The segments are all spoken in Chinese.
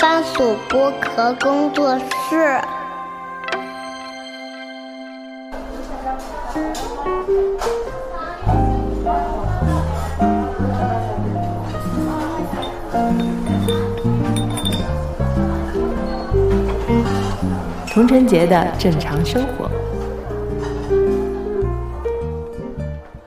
番薯剥壳工作室。童晨杰的正常生活。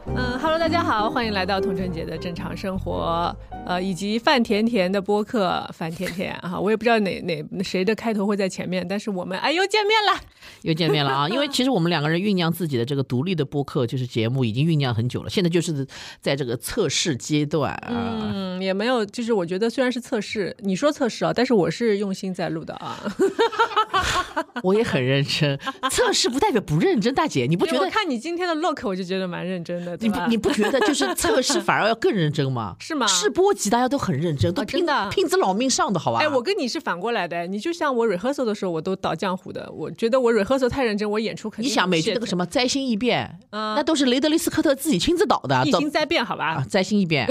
嗯哈喽，大家好，欢迎来到童晨杰的正常生活。呃，以及范甜甜的播客，范甜甜啊，我也不知道哪哪谁的开头会在前面，但是我们哎又见面了，又见面了啊！因为其实我们两个人酝酿自己的这个独立的播客就是节目已经酝酿很久了，现在就是在这个测试阶段啊。嗯，也没有，就是我觉得虽然是测试，你说测试啊，但是我是用心在录的啊。我也很认真，测试不代表不认真，大姐你不觉得？看你今天的 look，我就觉得蛮认真的，你不你不觉得就是测试反而要更认真吗？是吗？试播集大家都很认真，都拼的拼着老命上的好吧？哎，我跟你是反过来的，你就像我 rehearsal 的时候，我都倒浆糊的。我觉得我 rehearsal 太认真，我演出肯定。你想每句那个什么灾星异变，那都是雷德利·斯科特自己亲自导的。一星灾变，好吧？啊灾星异变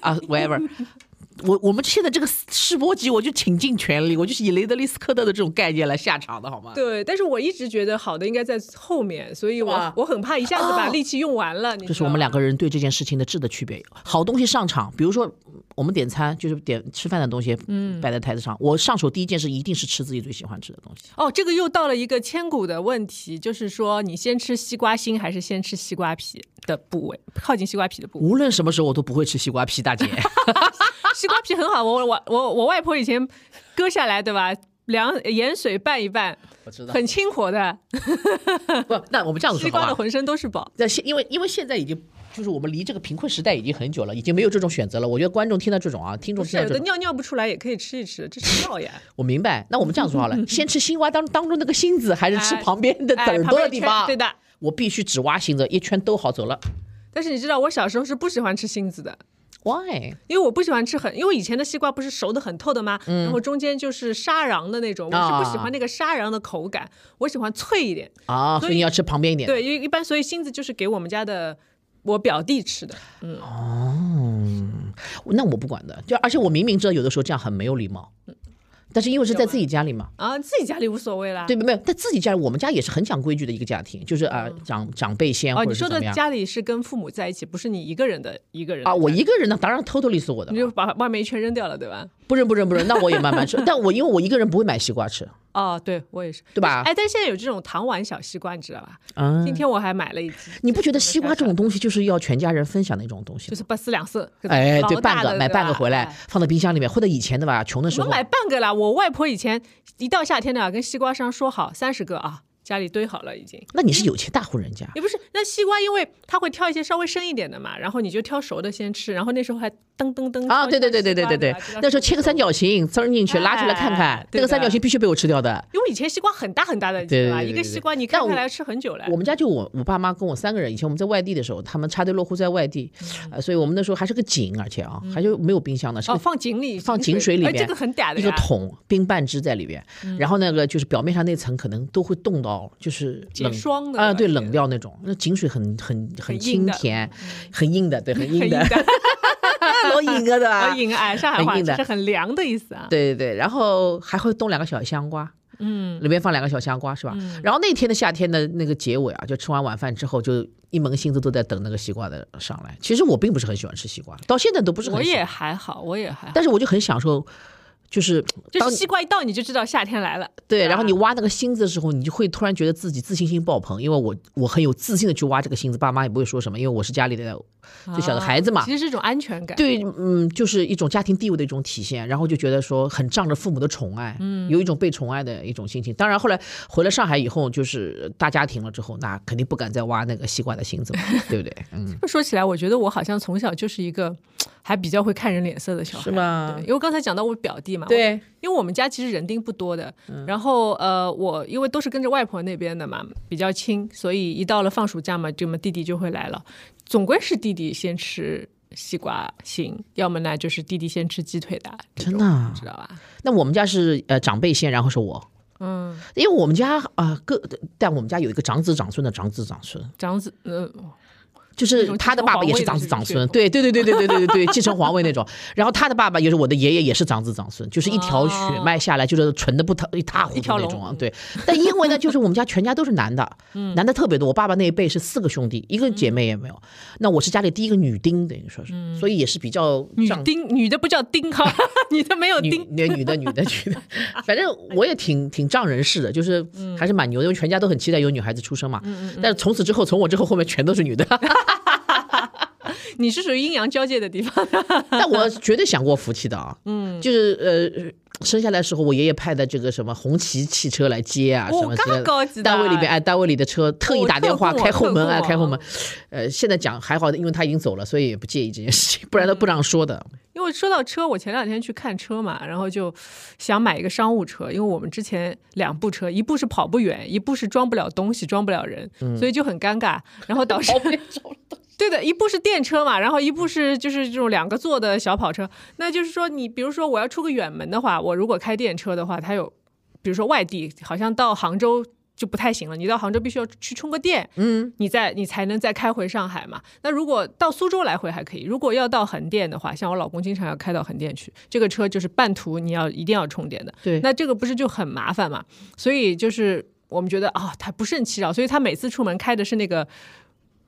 啊，whatever。我我们现在这个试播集，我就倾尽全力，我就是以雷德利·斯科特的这种概念来下场的，好吗？对，但是我一直觉得好的应该在后面，所以我我很怕一下子把力气用完了。这是我们两个人对这件事情的质的区别。好东西上场，比如说我们点餐，就是点吃饭的东西，嗯，摆在台子上，我上手第一件事一定是吃自己最喜欢吃的东西。哦，这个又到了一个千古的问题，就是说你先吃西瓜心还是先吃西瓜皮的部位，靠近西瓜皮的部位。无论什么时候我都不会吃西瓜皮，大姐。西瓜皮很好，我我我我外婆以前割下来，对吧？凉盐水拌一拌，我知道，很清火的。不，那我们这样子说西瓜的浑身都是宝。那现因为因为现在已经就是我们离这个贫困时代已经很久了，已经没有这种选择了。我觉得观众听到这种啊，听众听到这种，尿尿不出来也可以吃一吃，这是 尿呀。我 明白。那我们这样说好了，先吃西瓜当当中那个心子，还是吃旁边的籽多的地方？对的。我必须只挖心子，一圈都好走了。但是你知道，我小时候是不喜欢吃心子的。Why？因为我不喜欢吃很，因为以前的西瓜不是熟的很透的吗？然后中间就是沙瓤的那种，我是不喜欢那个沙瓤的口感，我喜欢脆一点啊。所以你要吃旁边一点。对，因为一般所以芯子就是给我们家的我表弟吃的。嗯哦，那我不管的，就而且我明明知道有的时候这样很没有礼貌。嗯但是因为是在自己家里嘛，啊，自己家里无所谓啦。对，没有，在自己家里，我们家也是很讲规矩的一个家庭，就是啊，长长辈先。哦，你说的家里是跟父母在一起，不是你一个人的一个人啊？我一个人呢，当然偷偷利索我的，你就把外面一圈扔掉了，对吧？不扔不扔不扔，那我也慢慢吃。但我因为我一个人不会买西瓜吃。哦，对我也是，对吧？哎，但现在有这种糖丸小西瓜，你知道吧？嗯，今天我还买了一只。你不觉得西瓜这种东西就是要全家人分享的一种东西？就是八四两色。哎，对，半个买半个回来放到冰箱里面，或者以前的吧，穷的时候。我买半个啦，我外婆以前一到夏天呢，跟西瓜商说好三十个啊。家里堆好了已经，那你是有钱大户人家？也不是，那西瓜因为他会挑一些稍微生一点的嘛，然后你就挑熟的先吃，然后那时候还噔噔噔啊，对对对对对对对，那时候切个三角形，滋进去拉出来看看，那个三角形必须被我吃掉的，因为以前西瓜很大很大的，对吧？一个西瓜你看下来吃很久了。我们家就我我爸妈跟我三个人，以前我们在外地的时候，他们插队落户在外地，呃，所以我们那时候还是个井，而且啊，还就没有冰箱的，哦，放井里，放井水里面，这个很嗲的，一个桶冰半只在里边，然后那个就是表面上那层可能都会冻到，就是。冷霜的啊，对，冷掉那种。那井水很很很清甜，很硬的，对，很 硬的，老硬啊，对吧？硬哎，上海话是很凉的意思啊。对对对，然后还会冻两个小香瓜，嗯，里面放两个小香瓜是吧？然后那天的夏天的那个结尾啊，就吃完晚饭之后，就一门心思都在等那个西瓜的上来。其实我并不是很喜欢吃西瓜，到现在都不是很。我也还好，我也还好。但是我就很享受。就是，就是西瓜一到你就知道夏天来了。对，然后你挖那个芯子的时候，你就会突然觉得自己自信心爆棚，因为我我很有自信的去挖这个芯子，爸妈也不会说什么，因为我是家里的最小的孩子嘛。其实是一种安全感。对，嗯，就是一种家庭地位的一种体现，然后就觉得说很仗着父母的宠爱，嗯，有一种被宠爱的一种心情。当然后来回了上海以后，就是大家庭了之后，那肯定不敢再挖那个西瓜的芯子了，对不对？嗯。说起来，我觉得我好像从小就是一个。还比较会看人脸色的小孩，是吗？因为刚才讲到我表弟嘛，对，因为我们家其实人丁不多的，然后呃，我因为都是跟着外婆那边的嘛，比较亲，所以一到了放暑假嘛，这么弟弟就会来了，总归是弟弟先吃西瓜心，要么呢就是弟弟先吃鸡腿的，真的，知道吧？那我们家是呃长辈先，然后是我，嗯，因为我们家啊各，但我们家有一个长子长孙的长子长孙，长子，嗯。就是他的爸爸也是长子长孙，对对对对对对对对对，继承皇位那种。然后他的爸爸也是我的爷爷，也是长子长孙，就是一条血脉下来，就是纯的不塌一塌糊涂那种啊。对，但因为呢，就是我们家全家都是男的，嗯男的特别多。我爸爸那一辈是四个兄弟，一个姐妹也没有。那我是家里第一个女丁，等于说是，所以也是比较女丁女的不叫丁哈，女的没有丁。女女的女的女的，反正我也挺挺仗人势的，就是嗯还是蛮牛的，因为全家都很期待有女孩子出生嘛。但是从此之后，从我之后后面全都是女的。你是属于阴阳交界的地方，但我绝对想过福气的啊，嗯，就是呃，生下来的时候，我爷爷派的这个什么红旗汽车来接啊，哦什么之类嘎高级的的。单位里边哎，单位里的车特意打电话开后门哎，开后门。呃，现在讲还好，因为他已经走了，所以也不介意这件事情，不然他不让说的。因为说到车，我前两天去看车嘛，然后就想买一个商务车，因为我们之前两部车，一部是跑不远，一部是装不了东西、装不了人，所以就很尴尬，然后导致。对的，一部是电车嘛，然后一部是就是这种两个座的小跑车。那就是说，你比如说我要出个远门的话，我如果开电车的话，它有，比如说外地，好像到杭州就不太行了。你到杭州必须要去充个电，嗯，你再你才能再开回上海嘛。那如果到苏州来回还可以，如果要到横店的话，像我老公经常要开到横店去，这个车就是半途你要一定要充电的。对那这个不是就很麻烦嘛？所以就是我们觉得啊、他不胜其扰，所以他每次出门开的是那个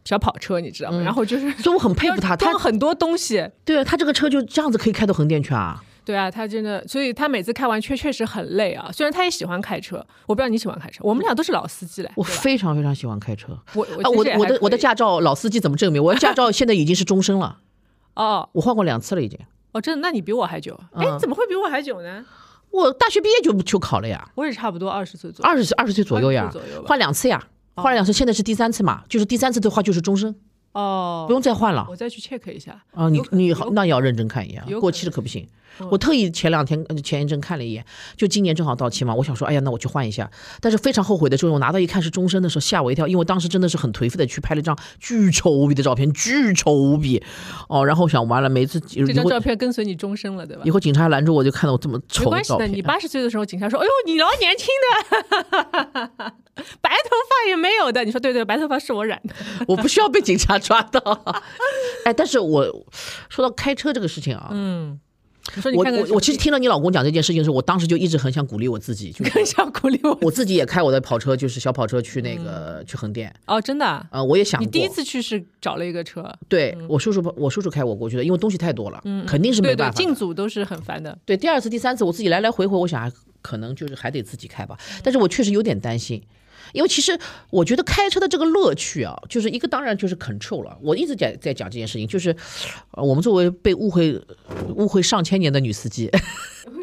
小跑车，你知道吗？然后就是。所以我很佩服他，他装很多东西，对啊，他这个车就这样子可以开到横店去啊。对啊，他真的，所以他每次开完确确实很累啊。虽然他也喜欢开车，我不知道你喜欢开车，我们俩都是老司机嘞，我非常非常喜欢开车。我啊，我的我的我的驾驾照老司机怎么证明？我的驾照现在已经是终身了，哦我换过两次了已经。哦，真的，那你比我还久？哎、嗯你怎么会比我还久呢？我大学毕业就就考了呀，我也差不多二十岁左右。二十岁二十岁左右呀换两次呀，换了两次，现在是第三次嘛，就是第三次的话就是终身，哦，不用再换了我再去 check 一下。啊。你你好，有那要认真看一眼有，过期了可不行。嗯我特意前两天呃前一阵看了一眼，就今年正好到期嘛，我想说，哎呀，那我去换一下。但是非常后悔的就是我拿到一看是终身的时候，吓我一跳，因为我当时真的是很颓废的去拍了一张巨丑无比的照片，巨丑无比哦。然后想完了，每次这张照片跟随你终身了，对吧以？后警察拦住我就看到我这么丑的关系的，你八十岁的时候，警察说：“哎呦，你老年轻的，白头发也没有的。”你说对对，白头发是我染的。我不需要被警察抓到。哎，但是我说到开车这个事情啊，嗯，我我我其实听到你老公讲这件事情的时候，我当时就一直很想鼓励我自己，就是更想鼓励我我自己也开我的跑车，就是小跑车去那个、去横店。哦，真的啊。呃，我也想过，你第一次去是找了一个车，对我叔叔我叔叔开我过去的，因为东西太多了，嗯，肯定是没办法的。进组都是很烦的。对，第二次、第三次我自己来来回回，我想还可能就是还得自己开吧。但是我确实有点担心，因为其实我觉得开车的这个乐趣啊，就是一个当然就是 control 了。我一直在在讲这件事情，就是我们作为被误会误会上千年的女司机，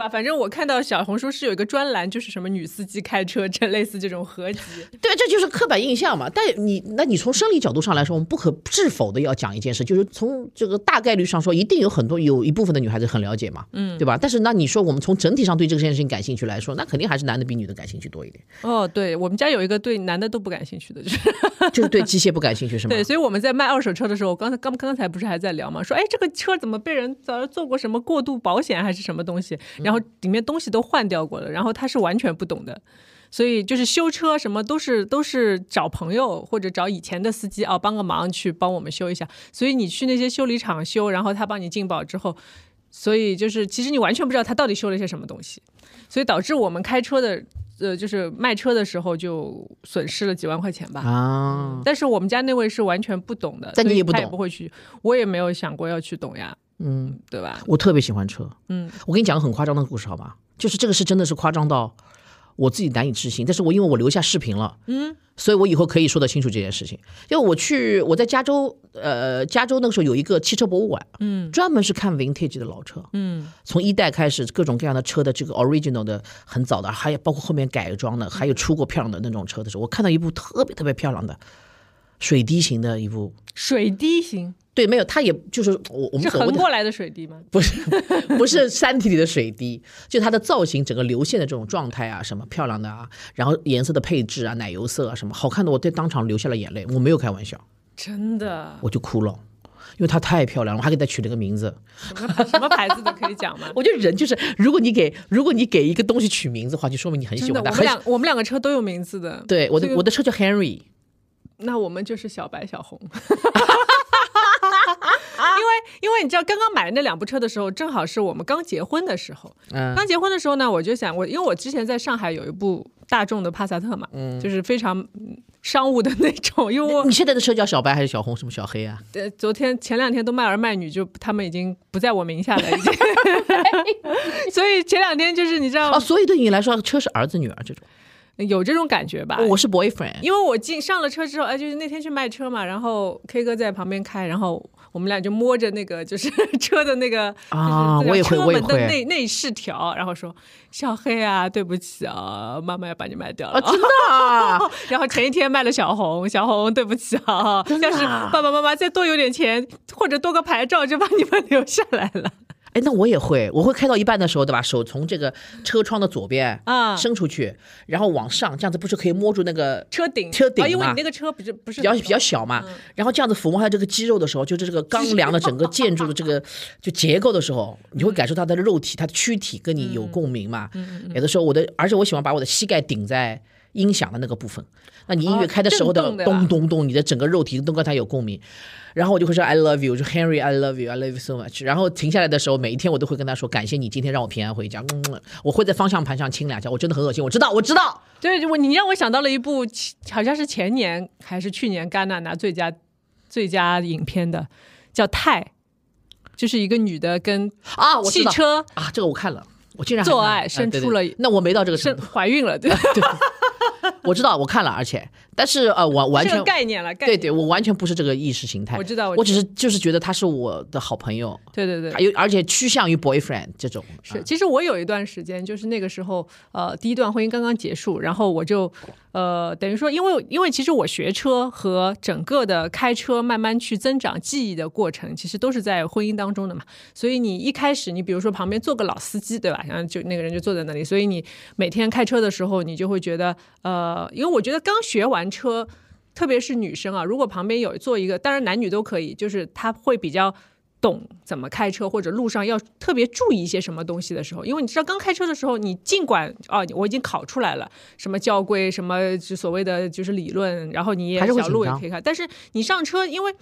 吧？反正我看到小红书是有一个专栏，就是什么女司机开车这类似这种合集。对，这就是刻板印象嘛。但你那你从生理角度上来说，我们不可置否的要讲一件事，就是从这个大概率上说，一定有很多有一部分的女孩子很了解嘛，嗯，对吧？但是那你说我们从整体上对这件事情感兴趣来说，那肯定还是男的比女的感兴趣多一点，哦，对我们家有一个对男的都不感兴趣的，就是就是对机械不感兴趣是吗？对，所以我们在卖二手车的时候，刚才刚刚才不是还在聊吗？说哎，这个车怎么被人早上做过什么过度保险还是什么东西，然后里面东西都换掉过了，然后他是完全不懂的。所以就是修车什么都是都是找朋友或者找以前的司机啊帮个忙去帮我们修一下。所以你去那些修理厂修，然后他帮你进保之后，所以就是其实你完全不知道他到底修了一些什么东西，所以导致我们开车的呃就是卖车的时候就损失了几万块钱吧。啊，但是我们家那位是完全不懂的，他也但你也不懂不会去，我也没有想过要去懂呀，嗯，对吧？我特别喜欢车，嗯，我跟你讲个很夸张的故事好吗？就是这个是真的是夸张到我自己难以置信，但是我因为我留下视频了，嗯，所以我以后可以说得清楚这件事情。因为我去我在加州，呃，加州那个时候有一个汽车博物馆，嗯，专门是看 vintage 的老车，嗯，从一代开始各种各样的车的这个 original 的很早的，还有包括后面改装的，还有出过漂亮的那种车的时候，我看到一部特别特别漂亮的水滴型的一部。水滴型对，没有，它也就是我我们是所谓的横过来的水滴吗？不是 不是山体里的水滴，就它的造型，整个流线的这种状态啊，什么漂亮的啊，然后颜色的配置啊，奶油色啊，什么好看的，我在当场流下了眼泪，我没有开玩笑，真的，我就哭了，因为它太漂亮了，我还给它取了个名字。什么牌子都可以讲吗？我觉得人就是，如果你给如果你给一个东西取名字的话，就说明你很喜，欢它。我们两我们两个车都有名字的。对我这个的我的车叫 Henry，那我们就是小白小红。因为因为你知道，刚刚买那两部车的时候，正好是我们刚结婚的时候。嗯刚结婚的时候呢，我就想，我因为我之前在上海有一部大众的帕萨特嘛，嗯就是非常嗯商务的那种。因为我你现在的车叫小白还是小红？什么小黑啊？呃昨天前两天都卖儿卖女，就他们已经不在我名下了，已经。所以前两天就是你知道哦，所以对你来说，车是儿子女儿这种。有这种感觉吧？我是 boyfriend，因为我进上了车之后，哎，就是那天去卖车嘛，然后 K 哥在旁边开，然后我们俩就摸着那个就是 车的那个啊就是我也会车门的我也会内内饰条，然后说小黑啊，对不起啊，妈妈要把你卖掉了。啊，真的啊，然后前一天卖了小红，小红对不起啊，啊要是爸爸妈妈再多有点钱或者多个牌照，就把你们留下来了。哎，那我也会，我会开到一半的时候，对吧？手从这个车窗的左边啊伸出去，然后往上，这样子不是可以摸住那个车顶，车顶啊因为你那个车不是不是比较比较小嘛，然后这样子抚摸它这个肌肉的时候，就是这个钢梁的整个建筑的这个 就结构的时候，你会感受到它的肉体、它的躯体跟你有共鸣嘛。有的时候我的，而且我喜欢把我的膝盖顶在音响的那个部分，那你音乐哦开的时候的咚咚咚，你的整个肉体都跟它有共鸣。然后我就会说 I love you，我说 Henry I love you，I love you so much。然后停下来的时候，每一天我都会跟他说感谢你今天让我平安回家。嗯，我会在方向盘上亲两下，我真的很恶心，我知道，我知道。对，我你让我想到了一部好像是前年还是去年戛纳拿最佳最佳影片的，叫《泰》，就是一个女的跟啊，汽车啊，这个我看了，我竟然还做看了啊爱生对对出了那我没到这个程生度，怀孕了，对吧？我知道我看了，而且但是呃，我完全概念了，概念对对，我完全不是这个意识形态，我知道我我只是就是觉得他是我的好朋友，对对对。还。有而且趋向于 boyfriend 这种，是，啊其实我有一段时间，就是那个时候，呃，第一段婚姻刚刚结束，然后我就，呃，等于说，因为因为其实我学车和整个的开车慢慢去增长记忆的过程，其实都是在婚姻当中的嘛。所以你一开始，你比如说旁边坐个老司机，对吧？然后就那个人就坐在那里，所以你每天开车的时候，你就会觉得，呃，因为我觉得刚学完车。特别是女生啊，如果旁边有坐一个，当然男女都可以，就是他会比较懂怎么开车，或者路上要特别注意一些什么东西的时候，因为你知道刚开车的时候，你尽管哦，我已经考出来了，什么交规，什么就所谓的就是理论，然后你也是小路也可以开，但是你上车，因为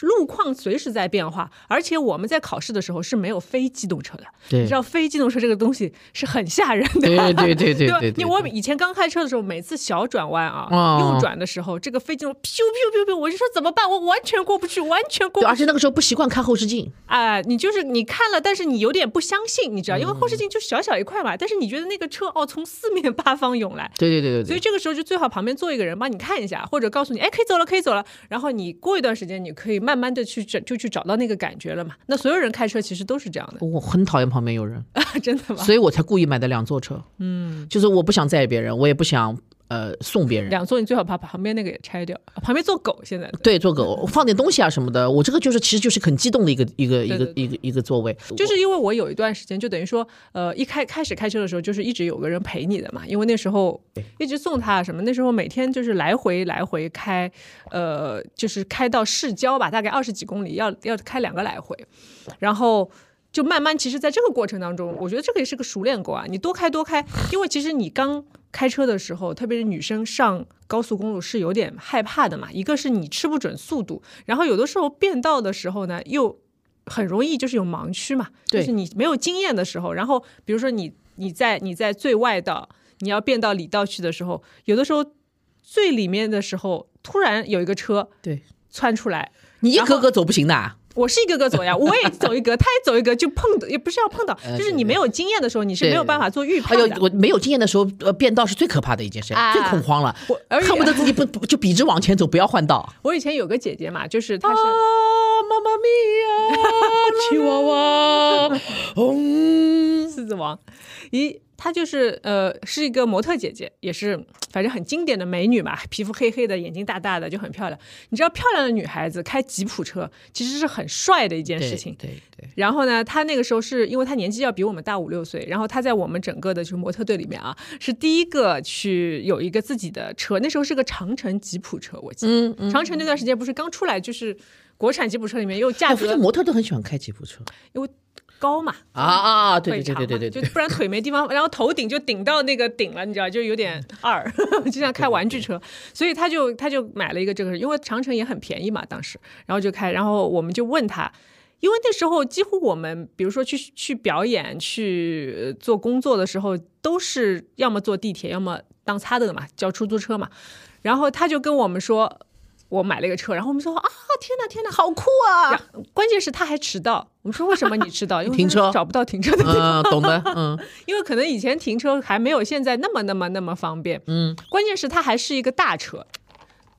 路况随时在变化，而且我们在考试的时候是没有非机动车的，对你知道非机动车这个东西是很吓人的，对对对对吧对对你我以前刚开车的时候，每次小转弯啊，哦右转的时候，这个非机噗噗噗噗，我就说怎么办？我完全过不去，完全过，不去。而且那个时候不习惯看后视镜，啊、你就是你看了，但是你有点不相信，你知道，因为后视嗯镜就小小一块嘛，但是你觉得那个车哦从四面八方涌来。对对对对对，所以这个时候就最好旁边坐一个人帮你看一下，或者告诉你，哎，可以走了，可以走了。然后你过一段时间，你可以慢慢的去找，就去找到那个感觉了嘛。那所有人开车其实都是这样的，我很讨厌旁边有人啊，真的吗？所以我才故意买的两座车，嗯，就是我不想载别人，我也不想呃送别人。两座你最好把旁边那个也拆掉，旁边做狗现在对，做狗 放点东西啊什么的，我这个就是其实就是很激动的一个一个一个一个一个座位，就是因为我有一段时间，就等于说，呃，一开开始开车的时候，就是一直有个人陪你的嘛，因为那时候一直送他什么，那时候每天就是来回来回开，呃，就是开到市郊吧，大概二十几公里，要要开两个来回，然后。就慢慢，其实，在这个过程当中，我觉得这个也是个熟练工啊。你多开多开，因为其实你刚开车的时候，特别是女生上高速公路是有点害怕的嘛。一个是你吃不准速度，然后有的时候变道的时候呢，又很容易就是有盲区嘛，就是你没有经验的时候，然后比如说你你在你在最外道，你要变到里道去的时候，有的时候最里面的时候，突然有一个车对窜出来，你一然后格格走不行的啊，我是一个个走呀，我也走一格，他也走一格，就碰的也不是要碰到，呃就是你没有经验的时候，你是没有办法做预判的。有我没有经验的时候，呃，变道是最可怕的一件事，啊最恐慌了，我而恨不得自己不不就笔直往前走，不要换道。我以前有个姐姐嘛，就是她是啊，是。妈妈咪呀，吉娃娃，嗯，狮子王，一她就是呃是一个模特姐姐，也是反正很经典的美女嘛，皮肤黑黑的，眼睛大大的，就很漂亮。你知道，漂亮的女孩子开吉普车其实是很帅的一件事情。对对，然后呢，她那个时候是因为她年纪要比我们大五六岁，然后她在我们整个的就是模特队里面啊，是第一个去有一个自己的车，那时候是个长城吉普车，我记得。嗯嗯，长城那段时间不是刚出来，就是国产吉普车里面又价哎，我发格现模特都很喜欢开吉普车，高嘛，啊啊啊！对对对对对对对，就不然腿没地方，然后头顶就顶到那个顶了，你知道，就有点二，就像开玩具车，所以他就他就买了一个这个，因为长城也很便宜嘛，当时，然后就开，然后我们就问他。因为那时候几乎我们，比如说去去表演、去呃做工作的时候，都是要么坐地铁，要么当擦的嘛，叫出租车嘛。然后他就跟我们说，我买了一个车，然后我们说啊，天哪，天哪，好酷啊！关键是他还迟到。我们说为什么你迟到？因为停车找不到停车的地方。嗯，懂的，嗯因为可能以前停车还没有现在那么那么那么方便。嗯关键是它还是一个大车，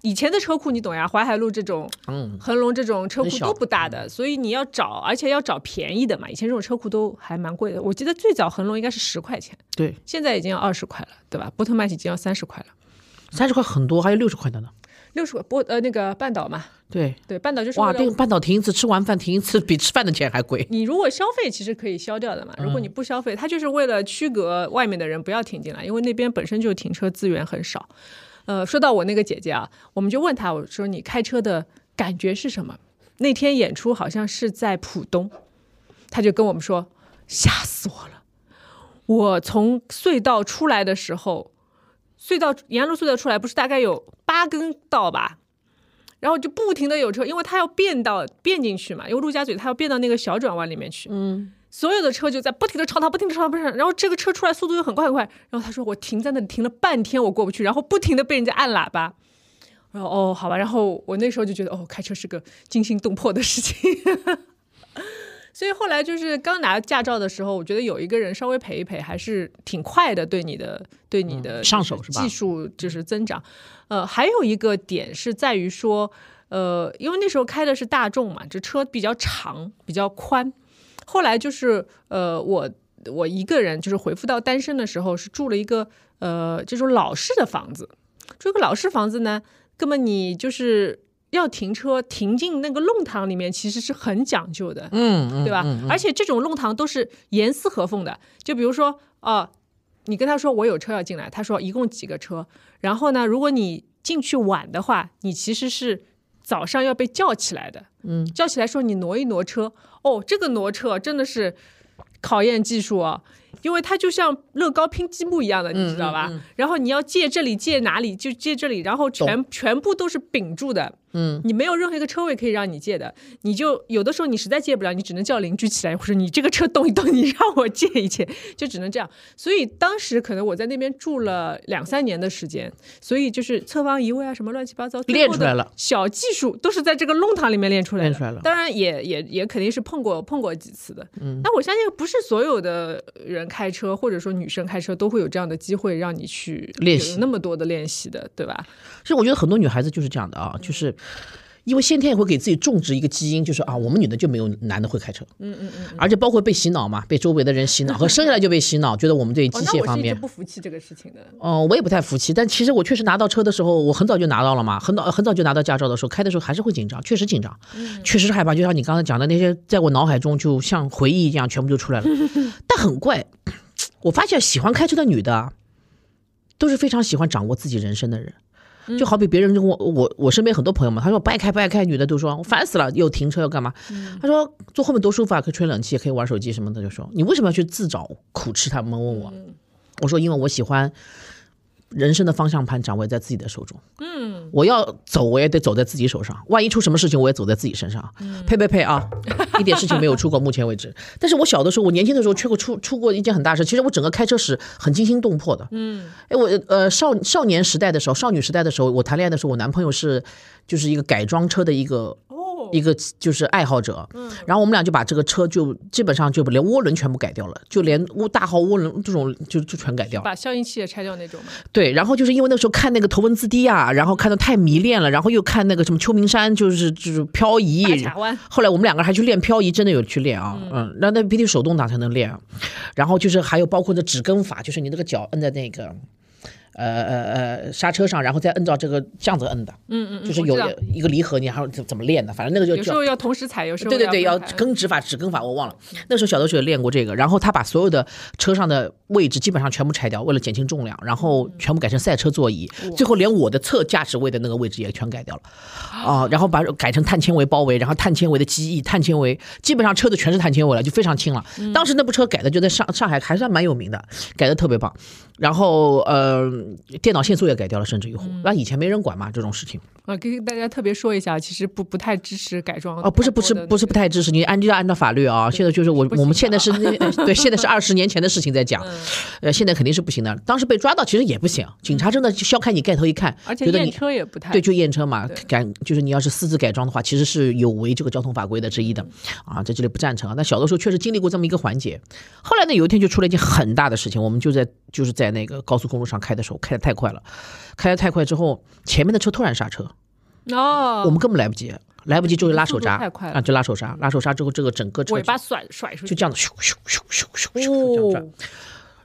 以前的车库你懂呀，淮海路这种、嗯，恒隆这种车库都不大的，所以你要找，而且要找便宜的嘛。以前这种车库都还蛮贵的，我记得最早恒隆应该是十块钱，对，现在已经要二十块了，对吧？波特曼已经要三十块了，三十块很多，还有六十块的呢。六十块波呃那个半岛嘛，对，对，半岛就是哇，为了这个半岛停一次，吃完饭停一次，比吃饭的钱还贵。你如果消费，其实可以消掉的嘛。如果你不消费，它就是为了区隔外面的人不要停进来，因为那边本身就停车资源很少。呃，说到我那个姐姐啊，我们就问她，我说你开车的感觉是什么？那天演出好像是在浦东，她就跟我们说，吓死我了。我从隧道出来的时候，隧道沿路隧道出来不是大概有八根道吧？然后就不停的有车，因为它要变道变进去嘛，因为陆家嘴它要变到那个小转弯里面去，嗯，所有的车就在不停的超他，不停的超他不上，然后这个车出来速度又很快很快，然后他说我停在那里停了半天我过不去，然后不停的被人家按喇叭，然后哦好吧，然后我那时候就觉得哦开车是个惊心动魄的事情。所以后来就是刚拿驾照的时候，我觉得有一个人稍微陪一陪，还是挺快的，对你的对你的嗯上手是吧技术就是增长。呃，还有一个点是在于说，呃，因为那时候开的是大众嘛，这车比较长，比较宽。后来就是呃，我我一个人就是回复到单身的时候，是住了一个呃这种老式的房子。住个老式房子呢，根本你就是要停车停进那个弄堂里面，其实是很讲究的。嗯嗯，对吧？嗯而且这种弄堂都是严丝合缝的。就比如说，哦、你跟他说我有车要进来，他说一共几个车，然后呢，如果你进去晚的话，你其实是早上要被叫起来的。嗯，叫起来说你挪一挪车。哦，这个挪车真的是考验技术哦。因为它就像乐高拼积木一样的，你知道吧？嗯嗯然后你要借这里借哪里就借这里，然后全全部都是秉住的，嗯，你没有任何一个车位可以让你借的，你就有的时候你实在借不了，你只能叫邻居起来，或者你这个车动一动，你让我借一借，就只能这样。所以当时可能我在那边住了两三年的时间，所以就是侧方移位啊什么乱七八糟练出来了，小技术都是在这个弄堂里面练出来的。练出来了当然也也也肯定是碰过碰过几次的。嗯，那我相信不是所有的人开车或者说女生开车都会有这样的机会让你去练习那么多的练习的，对吧？其实我觉得很多女孩子就是这样的啊，就是因为先天也会给自己种植一个基因，就是啊，我们女的就没有男的会开车，嗯嗯嗯，而且包括被洗脑嘛，被周围的人洗脑，和生下来就被洗脑，觉得我们对机械方面。不服气这个事情的。哦，我也不太服气，但其实我确实拿到车的时候，我很早就拿到了嘛，很早很早就拿到驾照的时候，开的时候还是会紧张，确实紧张，确实是害怕，就像你刚才讲的那些，在我脑海中就像回忆一样，全部就出来了。但很怪，我发现喜欢开车的女的啊，都是非常喜欢掌握自己人生的人。就好比别人就跟我我我身边很多朋友嘛，他说不爱开不爱开，女的都说我烦死了，又停车又干嘛？他说坐后面多舒服啊，可以吹冷气，可以玩手机什么的，就说你为什么要去自找苦吃？他们？问我，我说因为我喜欢人生的方向盘掌握在自己的手中。嗯，我要走我也得走在自己手上，万一出什么事情我也走在自己身上。嗯呸呸呸啊！一点事情没有出过，目前为止。但是我小的时候，我年轻的时候，却过出出过一件很大事。其实我整个开车史很惊心动魄的。嗯，哎，我呃少少年时代的时候，少女时代的时候，我谈恋爱的时候，我男朋友是就是一个改装车的一个。哦，一个就是爱好者，然后我们俩就把这个车就基本上就连涡轮全部改掉了，就连涡大号涡轮这种就就全改掉了。把消音器也拆掉那种嘛。对，然后就是因为那时候看那个头文字 D 啊，然后看的太迷恋了，然后又看那个什么秋名山，就是就是漂移。后来我们两个还去练漂移，真的有去练啊，嗯，那那必须手动挡才能练啊。然后就是还有包括这指根法，就是你那个脚摁在那个。呃呃呃刹车上，然后再摁照这个这样子摁的，嗯嗯，就是有一个离合，你还要怎怎么练的，反正那个就叫有时候要同时踩，有时候对对对，要跟指法指跟法我忘了。那时候小的时候也练过这个，然后他把所有的车上的位置基本上全部拆掉，为了减轻重量，然后全部改成赛车座椅，最后连我的侧驾驶位的那个位置也全改掉了，啊，然后把改成碳纤维包围，然后碳纤维的机翼、碳纤维，基本上车子全是碳纤维了，就非常轻了。当时那部车改的就在上上海还算蛮有名的，改的特别棒。然后呃，电脑限速也改掉了，甚至于那以前没人管嘛这种事情。啊，跟大家特别说一下，其实不不太支持改装哦，不是不是不是不太支持，你按就要按照法律啊。现在就是我我们现在是那 对，现在是二十年前的事情在讲，呃，现在肯定是不行的。当时被抓到其实也不行，警察真的就削开你盖头一看，而且验车也不太对，就验车嘛对，改就是你要是私自改装的话，其实是有违这个交通法规的之一的，啊，在这里不赞成啊。但小的时候确实经历过这么一个环节，后来呢，有一天就出了一件很大的事情，我们就在就是在那个高速公路上开的时候，开的太快了，开的太快之后，前面的车突然刹车，哦，我们根本来不及，来不及就是拉手刹。太快了。啊，就拉手刹，拉手刹之后，这个整个车尾巴甩甩出去，就这样子咻咻咻咻咻咻这样转。哦。，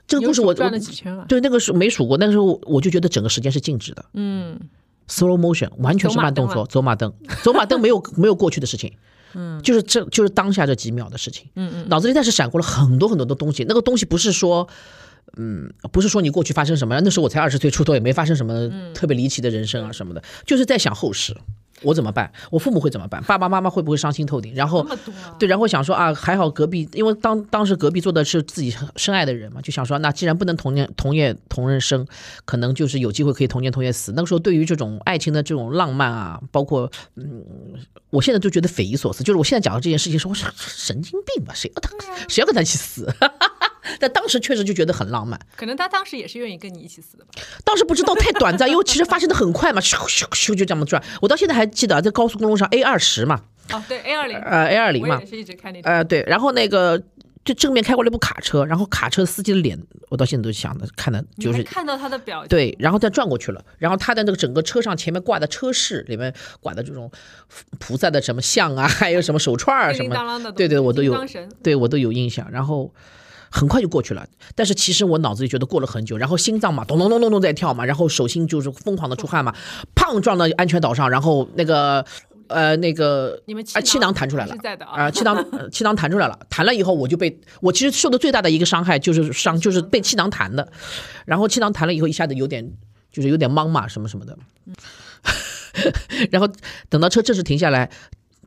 这个故事我转了几圈了？对那个是没数过，那时候我就觉得整个时间是静止的。嗯，，slow motion 完全是慢动作，走马灯，走马灯没有 没有过去的事情，嗯，就是这就是当下这几秒的事情，嗯嗯，脑子里但是闪过了很多很多的东西，那个东西不是说。嗯，不是说你过去发生什么，那时候我才二十岁出头，也没发生什么特别离奇的人生啊什么的，就是在想后事，我怎么办？我父母会怎么办？爸爸妈妈会不会伤心透顶？然后对，然后想说啊，还好隔壁，因为当当时隔壁坐的是自己深爱的人嘛，就想说，那既然不能同年同月同日生，可能就是有机会可以同年同月死。那个时候对于这种爱情的这种浪漫啊，包括嗯，我现在就觉得匪夷所思。就是我现在讲到这件事情，说我是神经病吧？谁要他谁要跟他一起死？但当时确实就觉得很浪漫，可能他当时也是愿意跟你一起死的吧？当时不知道太短暂，因为其实发生的很快嘛，咻咻咻就这么转。我到现在还记得，在高速公路上 A 二十嘛，哦，对 A 二零，呃 A 二零嘛也，是一直开那种，呃，对，然后那个就正面开过来一部卡车，然后卡车司机的脸，我到现在都想的看的就是。看到他的表情，对，然后再转过去了，然后他的那个整个车上前面挂的车饰里面挂的这种菩萨的什么像啊，还有什么手串啊什么叮叮当啷的，对对，我都有对我都有印象。然后很快就过去了，但是其实我脑子里觉得过了很久，然后心脏嘛咚咚咚咚咚在跳嘛，然后手心就是疯狂的出汗嘛，砰撞到安全岛上，然后那个呃那个你们啊气囊弹出来了啊，啊，气囊呃 气囊弹出来了，弹了以后我就被我其实受的最大的一个伤害就是伤就是被气囊弹的，然后气囊弹了以后一下子有点就是有点懵嘛什么什么的，然后等到车正式停下来，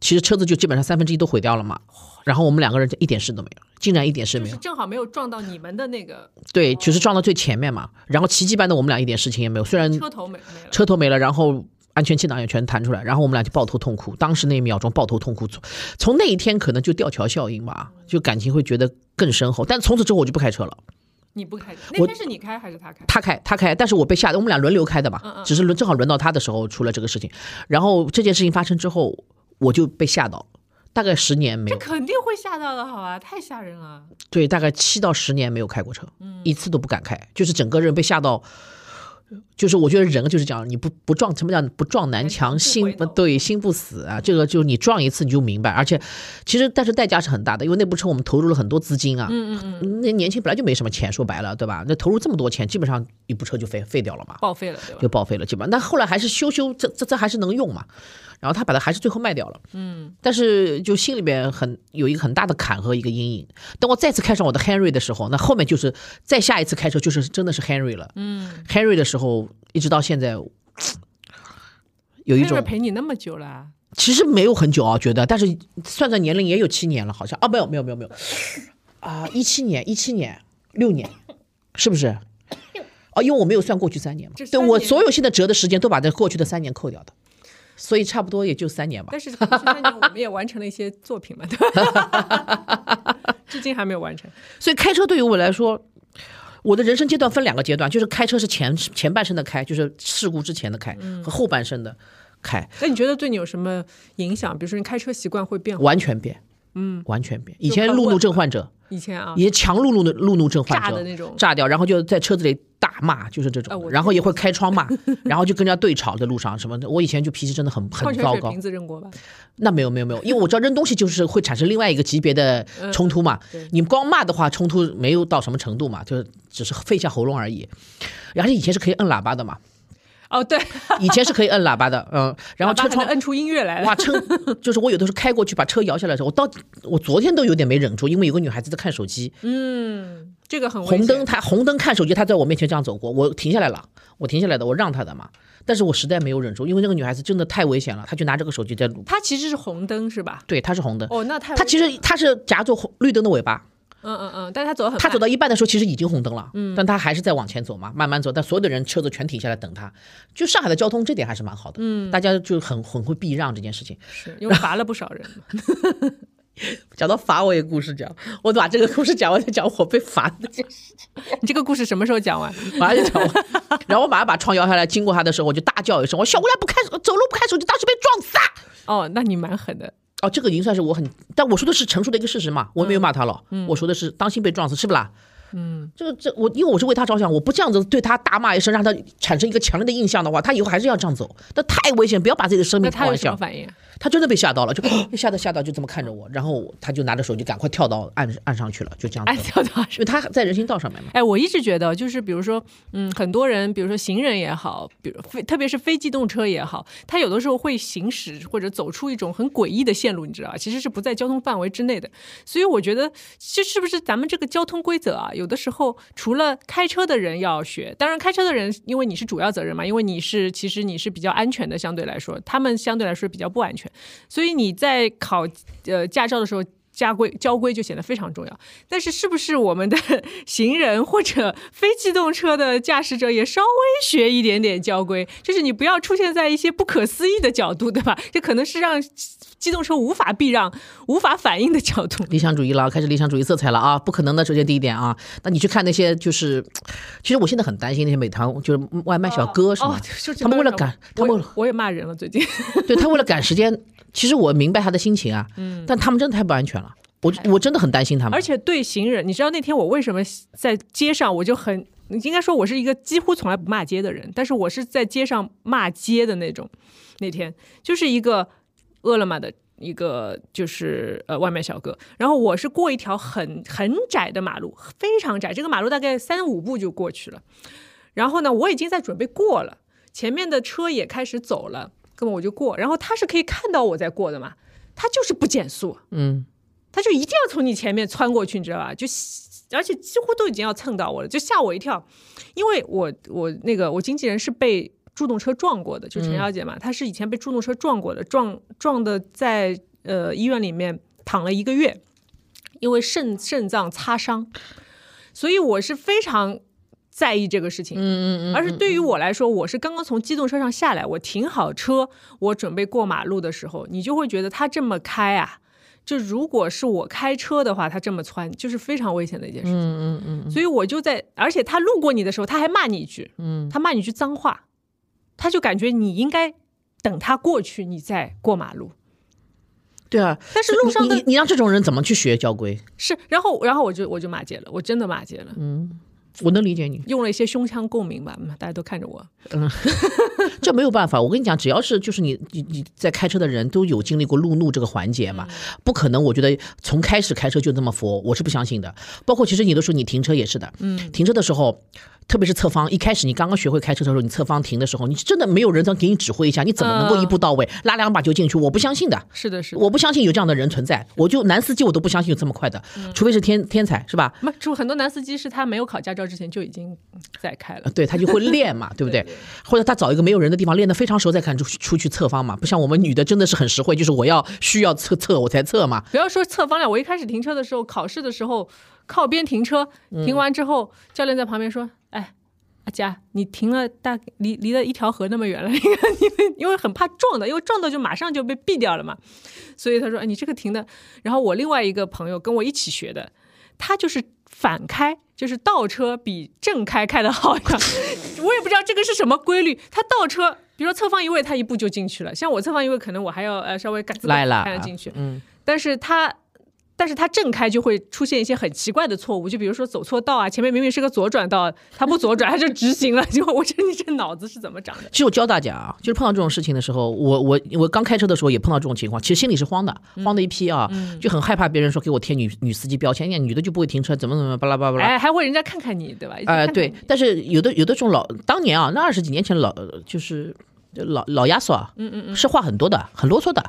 其实车子就基本上三分之一都毁掉了嘛，然后我们两个人就一点事都没有，竟然一点事没有，是正好没有撞到你们的那个对，就是撞到最前面嘛，然后奇迹般的我们俩一点事情也没有，虽然车头没没了，车头没了，然后安全气囊也全弹出来，然后我们俩就抱头痛哭。当时那一秒钟抱头痛哭，从从那一天可能就吊桥效应吧，就感情会觉得更深厚。但从此之后我就不开车了，你不开，我那天是你开还是他开？他开他开，但是我被吓得，我们俩轮流开的嘛，只是轮正好轮到他的时候出了这个事情。然后这件事情发生之后，我就被吓到，大概十年没这，肯定会吓到的，好吧？太吓人了。对，大概七到十年没有开过车，一次都不敢开，就是整个人被吓到。就是我觉得人就是这样，你不不撞什么叫不撞南墙心不对心不死啊？这个就是你撞一次你就明白，而且其实但是代价是很大的，因为那部车我们投入了很多资金啊，嗯嗯嗯，那年轻本来就没什么钱，说白了对吧？那投入这么多钱，基本上一部车就废废掉了嘛，报废了，对吧？就报废了，基本上。但后来还是修修，这这这还是能用嘛。然后他把它还是最后卖掉了，嗯。但是就心里面很有一个很大的坎和一个阴影。等我再次开上我的 Henry 的时候，那后面就是再下一次开车就是真的是 Henry 了，嗯。Henry 的时候一直到现在，有一种陪你那么久了，其实没有很久啊，觉得，但是算算年龄也有七年了，好像啊，没有没有没有没有，啊，一七年一七年六年，是不是？哦，因为我没有算过去三年嘛这，对我所有现在折的时间都把这过去的三年扣掉的，所以差不多也就三年吧。但是三年我们也完成了一些作品嘛，对吧？至今还没有完成。所以开车对于我来说，我的人生阶段分两个阶段，就是开车是前前半生的开，就是事故之前的开，和后半生的开，那你觉得对你有什么影响？比如说你开车习惯会变化？完全变，嗯，完全变。以前路怒症患者，以前啊，以前强路怒的路怒症患者炸的那种炸掉，然后就在车子里大大骂，就是这种，然后也会开窗骂，然后就跟人家对吵在路上什么的。我以前就脾气真的很很糟糕瓶。子扔过吧？那没有没有没有，因为我知道扔东西就是会产生另外一个级别的 冲突嘛。对你光骂的话，冲突没有到什么程度嘛，就是只是费一下喉咙而已。而且以前是可以摁喇叭的嘛，哦，对，以前是可以摁喇叭的，嗯，然后车窗摁出音乐来了。哇，车 就是我有的时候开过去把车摇下来的时候，我到我昨天都有点没忍住，因为有个女孩子在看手机，嗯，这个很危红灯她红灯看手机，她在我面前这样走过，我停下来了，我停下来的，我让她的嘛，但是我实在没有忍住，因为那个女孩子真的太危险了，她就拿这个手机在录，她其实是红灯是吧？对，她是红灯，哦，那太她其实她是夹住红绿灯的尾巴，嗯嗯嗯，但是他走得很他，走到一半的时候其实已经红灯了，嗯，但他还是在往前走嘛，慢慢走，但所有的人车子全停下来等他，就上海的交通这点还是蛮好的，嗯，大家就很很会避让这件事情。是因为罚了不少人嘛。讲到罚我也故事讲，我把这个故事讲完再讲我被罚的这件事，你这个故事什么时候讲完？马上就讲完，然后我马上 把窗摇下来，经过他的时候我就大叫一声，我小姑娘不开走路不开手机，当时被撞死啊！哦，那你蛮狠的。哦，这个已经算是我很，但我说的是陈述的一个事实嘛，我没有骂他了，我说的是当心被撞死，是不啦？嗯，这个这我因为我是为他着想，我不这样子对他大骂一声，让他产生一个强烈的印象的话，他以后还是要这样走，那太危险，不要把自己的生命开玩笑他有什么。反应啊？他真的被吓到了，就被 吓得吓到就这么看着我，然后他就拿着手机赶快跳到岸岸上去了，就这样哎，跳到因为他在人行道上面嘛。哎，我一直觉得，就是比如说，嗯，很多人，比如说行人也好，比如非特别是非机动车也好，他有的时候会行驶或者走出一种很诡异的线路，你知道吧？其实是不在交通范围之内的。所以我觉得，这是不是咱们这个交通规则啊？有的时候除了开车的人要学，当然开车的人，因为你是主要责任嘛，因为你是其实你是比较安全的，相对来说，他们相对来说比较不安全，所以你在考呃驾照的时候。家规交规就显得非常重要，但是是不是我们的 行人或者非机动车的驾驶者也稍微学一点点交规？就是你不要出现在一些不可思议的角度，对吧？这可能是让机动车无法避让、无法反应的角度。理想主义了，开始理想主义色彩了啊！不可能的，首先第一点啊，那你去看那些就是，其实我现在很担心那些美团就是外卖小哥什么哦，就他们为了赶，他们我我也骂人了，最近。对他为了赶时间，其实我明白他的心情啊，嗯，但他们真的太不安全了，我我真的很担心他们，而且对行人，你知道那天我为什么在街上我就很，应该说我是一个几乎从来不骂街的人，但是我是在街上骂街的那种。那天就是一个饿了么的一个就是呃外卖小哥，然后我是过一条很很窄的马路，非常窄，这个马路大概三五步就过去了。然后呢，我已经在准备过了，前面的车也开始走了，根本我就过。然后他是可以看到我在过的嘛，他就是不减速，嗯，他就一定要从你前面穿过去，你知道吧？就而且几乎都已经要蹭到我了，就吓我一跳。因为我我那个我经纪人是被助动车撞过的，就陈小姐嘛，她是以前被助动车撞过的，撞撞的在呃医院里面躺了一个月，因为肾肾脏擦伤，所以我是非常。在意这个事情，嗯嗯嗯，而是对于我来说，我是刚刚从机动车上下来，我停好车，我准备过马路的时候，你就会觉得他这么开啊，就如果是我开车的话，他这么窜，就是非常危险的一件事情。嗯嗯嗯，所以我就在，而且他路过你的时候，他还骂你一句，嗯，他骂你一句脏话，他就感觉你应该等他过去，你再过马路。对啊，但是路上的你让这种人怎么去学交规？是，然后然后我就我就骂街了，我真的骂街了，嗯我能理解你，用了一些胸腔共鸣吧，嗯大家都看着我，嗯 这没有办法。我跟你讲，只要是就是你你你在开车的人都有经历过路怒这个环节嘛，不可能。我觉得从开始开车就那么佛，我是不相信的。包括其实你的时候你停车也是的，嗯，停车的时候。特别是侧方，一开始你刚刚学会开车的时候，你侧方停的时候，你真的没有人能给你指挥一下，你怎么能够一步到位，拉两把就进去？我不相信的，是的，是的。我不相信有这样的人存在。我就男司机我都不相信有这么快的，除非是天天才，是吧？不，就很多男司机是他没有考驾照之前就已经在开了，对他就会练嘛，对不对？或者他找一个没有人的地方练得非常熟，再看出出去侧方嘛。不像我们女的真的是很实惠，就是我要需要测测我才测嘛。不要说侧方了，我一开始停车的时候，考试的时候靠边停车，停完之后，教练在旁边说：“哎。”阿佳，你停了大离离了一条河那么远了，因为因为很怕撞的，因为撞到就马上就被毙掉了嘛，所以他说：“哎，你这个停的。”然后我另外一个朋友跟我一起学的，他就是反开，就是倒车比正开开的好呀。我也不知道这个是什么规律，他倒车，比如说侧方一位，他一步就进去了，像我侧方一位，可能我还要呃稍微赶拉一拉才能进去，嗯，但是他但是它正开就会出现一些很奇怪的错误，就比如说走错道啊，前面明明是个左转道，它不左转，它就直行了。就我说你这脑子是怎么长的？其实我教大家啊，就是碰到这种事情的时候，我我我刚开车的时候也碰到这种情况，其实心里是慌的，慌的一批啊，就很害怕别人说给我贴女女司机标签，女的就不会停车，怎么怎么巴拉巴拉巴拉。哎，还会人家看看你，对吧？呃，看看对，但是有的有的这种老当年啊，那二十几年前老就是老老亚索啊，嗯嗯嗯，是话很多的，很啰嗦的。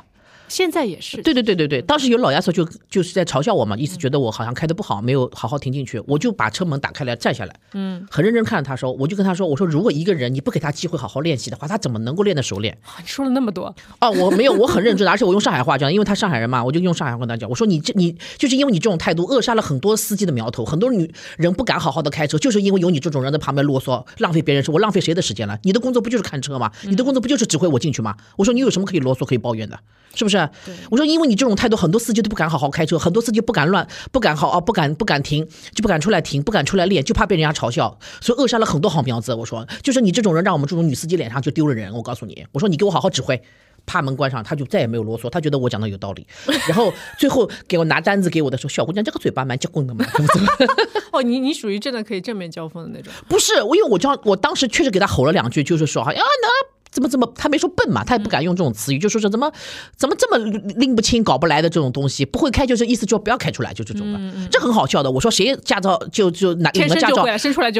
现在也是。对对对对对，当时有老亚索就就是在嘲笑我嘛，意思觉得我好像开的不好，没有好好停进去，我就把车门打开来站下来，嗯，很认真看着他说，我就跟他说，我说如果一个人你不给他机会好好练习的话，他怎么能够练得熟练？你说了那么多，哦，我没有，我很认真的，而且我用上海话讲，因为他上海人嘛，我就用上海话跟他讲，我说你这你就是因为你这种态度扼杀了很多司机的苗头，很多女人不敢好好的开车，就是因为有你这种人在旁边啰嗦，浪费别人时，我浪费谁的时间了？你的工作不就是看车吗？你的工作不就是指挥我进去吗？我说你有什么可以啰嗦可以抱怨的？是不是？我说因为你这种态度，很多司机都不敢好好开车，很多司机不敢乱，不敢好啊，不敢不敢停，就不敢出来停，不敢出来练，就怕被人家嘲笑，所以扼杀了很多好苗子。我说，就是你这种人，让我们这种女司机脸上就丢了人。我告诉你，我说你给我好好指挥。啪门关上，他就再也没有啰嗦，他觉得我讲的有道理。然后最后给我拿单子给我的时候，小姑娘这个嘴巴蛮结棍的嘛？哦，你你属于真的可以正面交锋的那种。不是，我因为我这样，我当时确实给他吼了两句，就是说，好像啊那。怎么怎么，他没说笨嘛，他也不敢用这种词语，就说是怎么怎么这么拎不清、搞不来的这种东西，不会开就是意思就不要开出来，就这种的，这很好笑的。我说谁驾照就就拿领天了驾照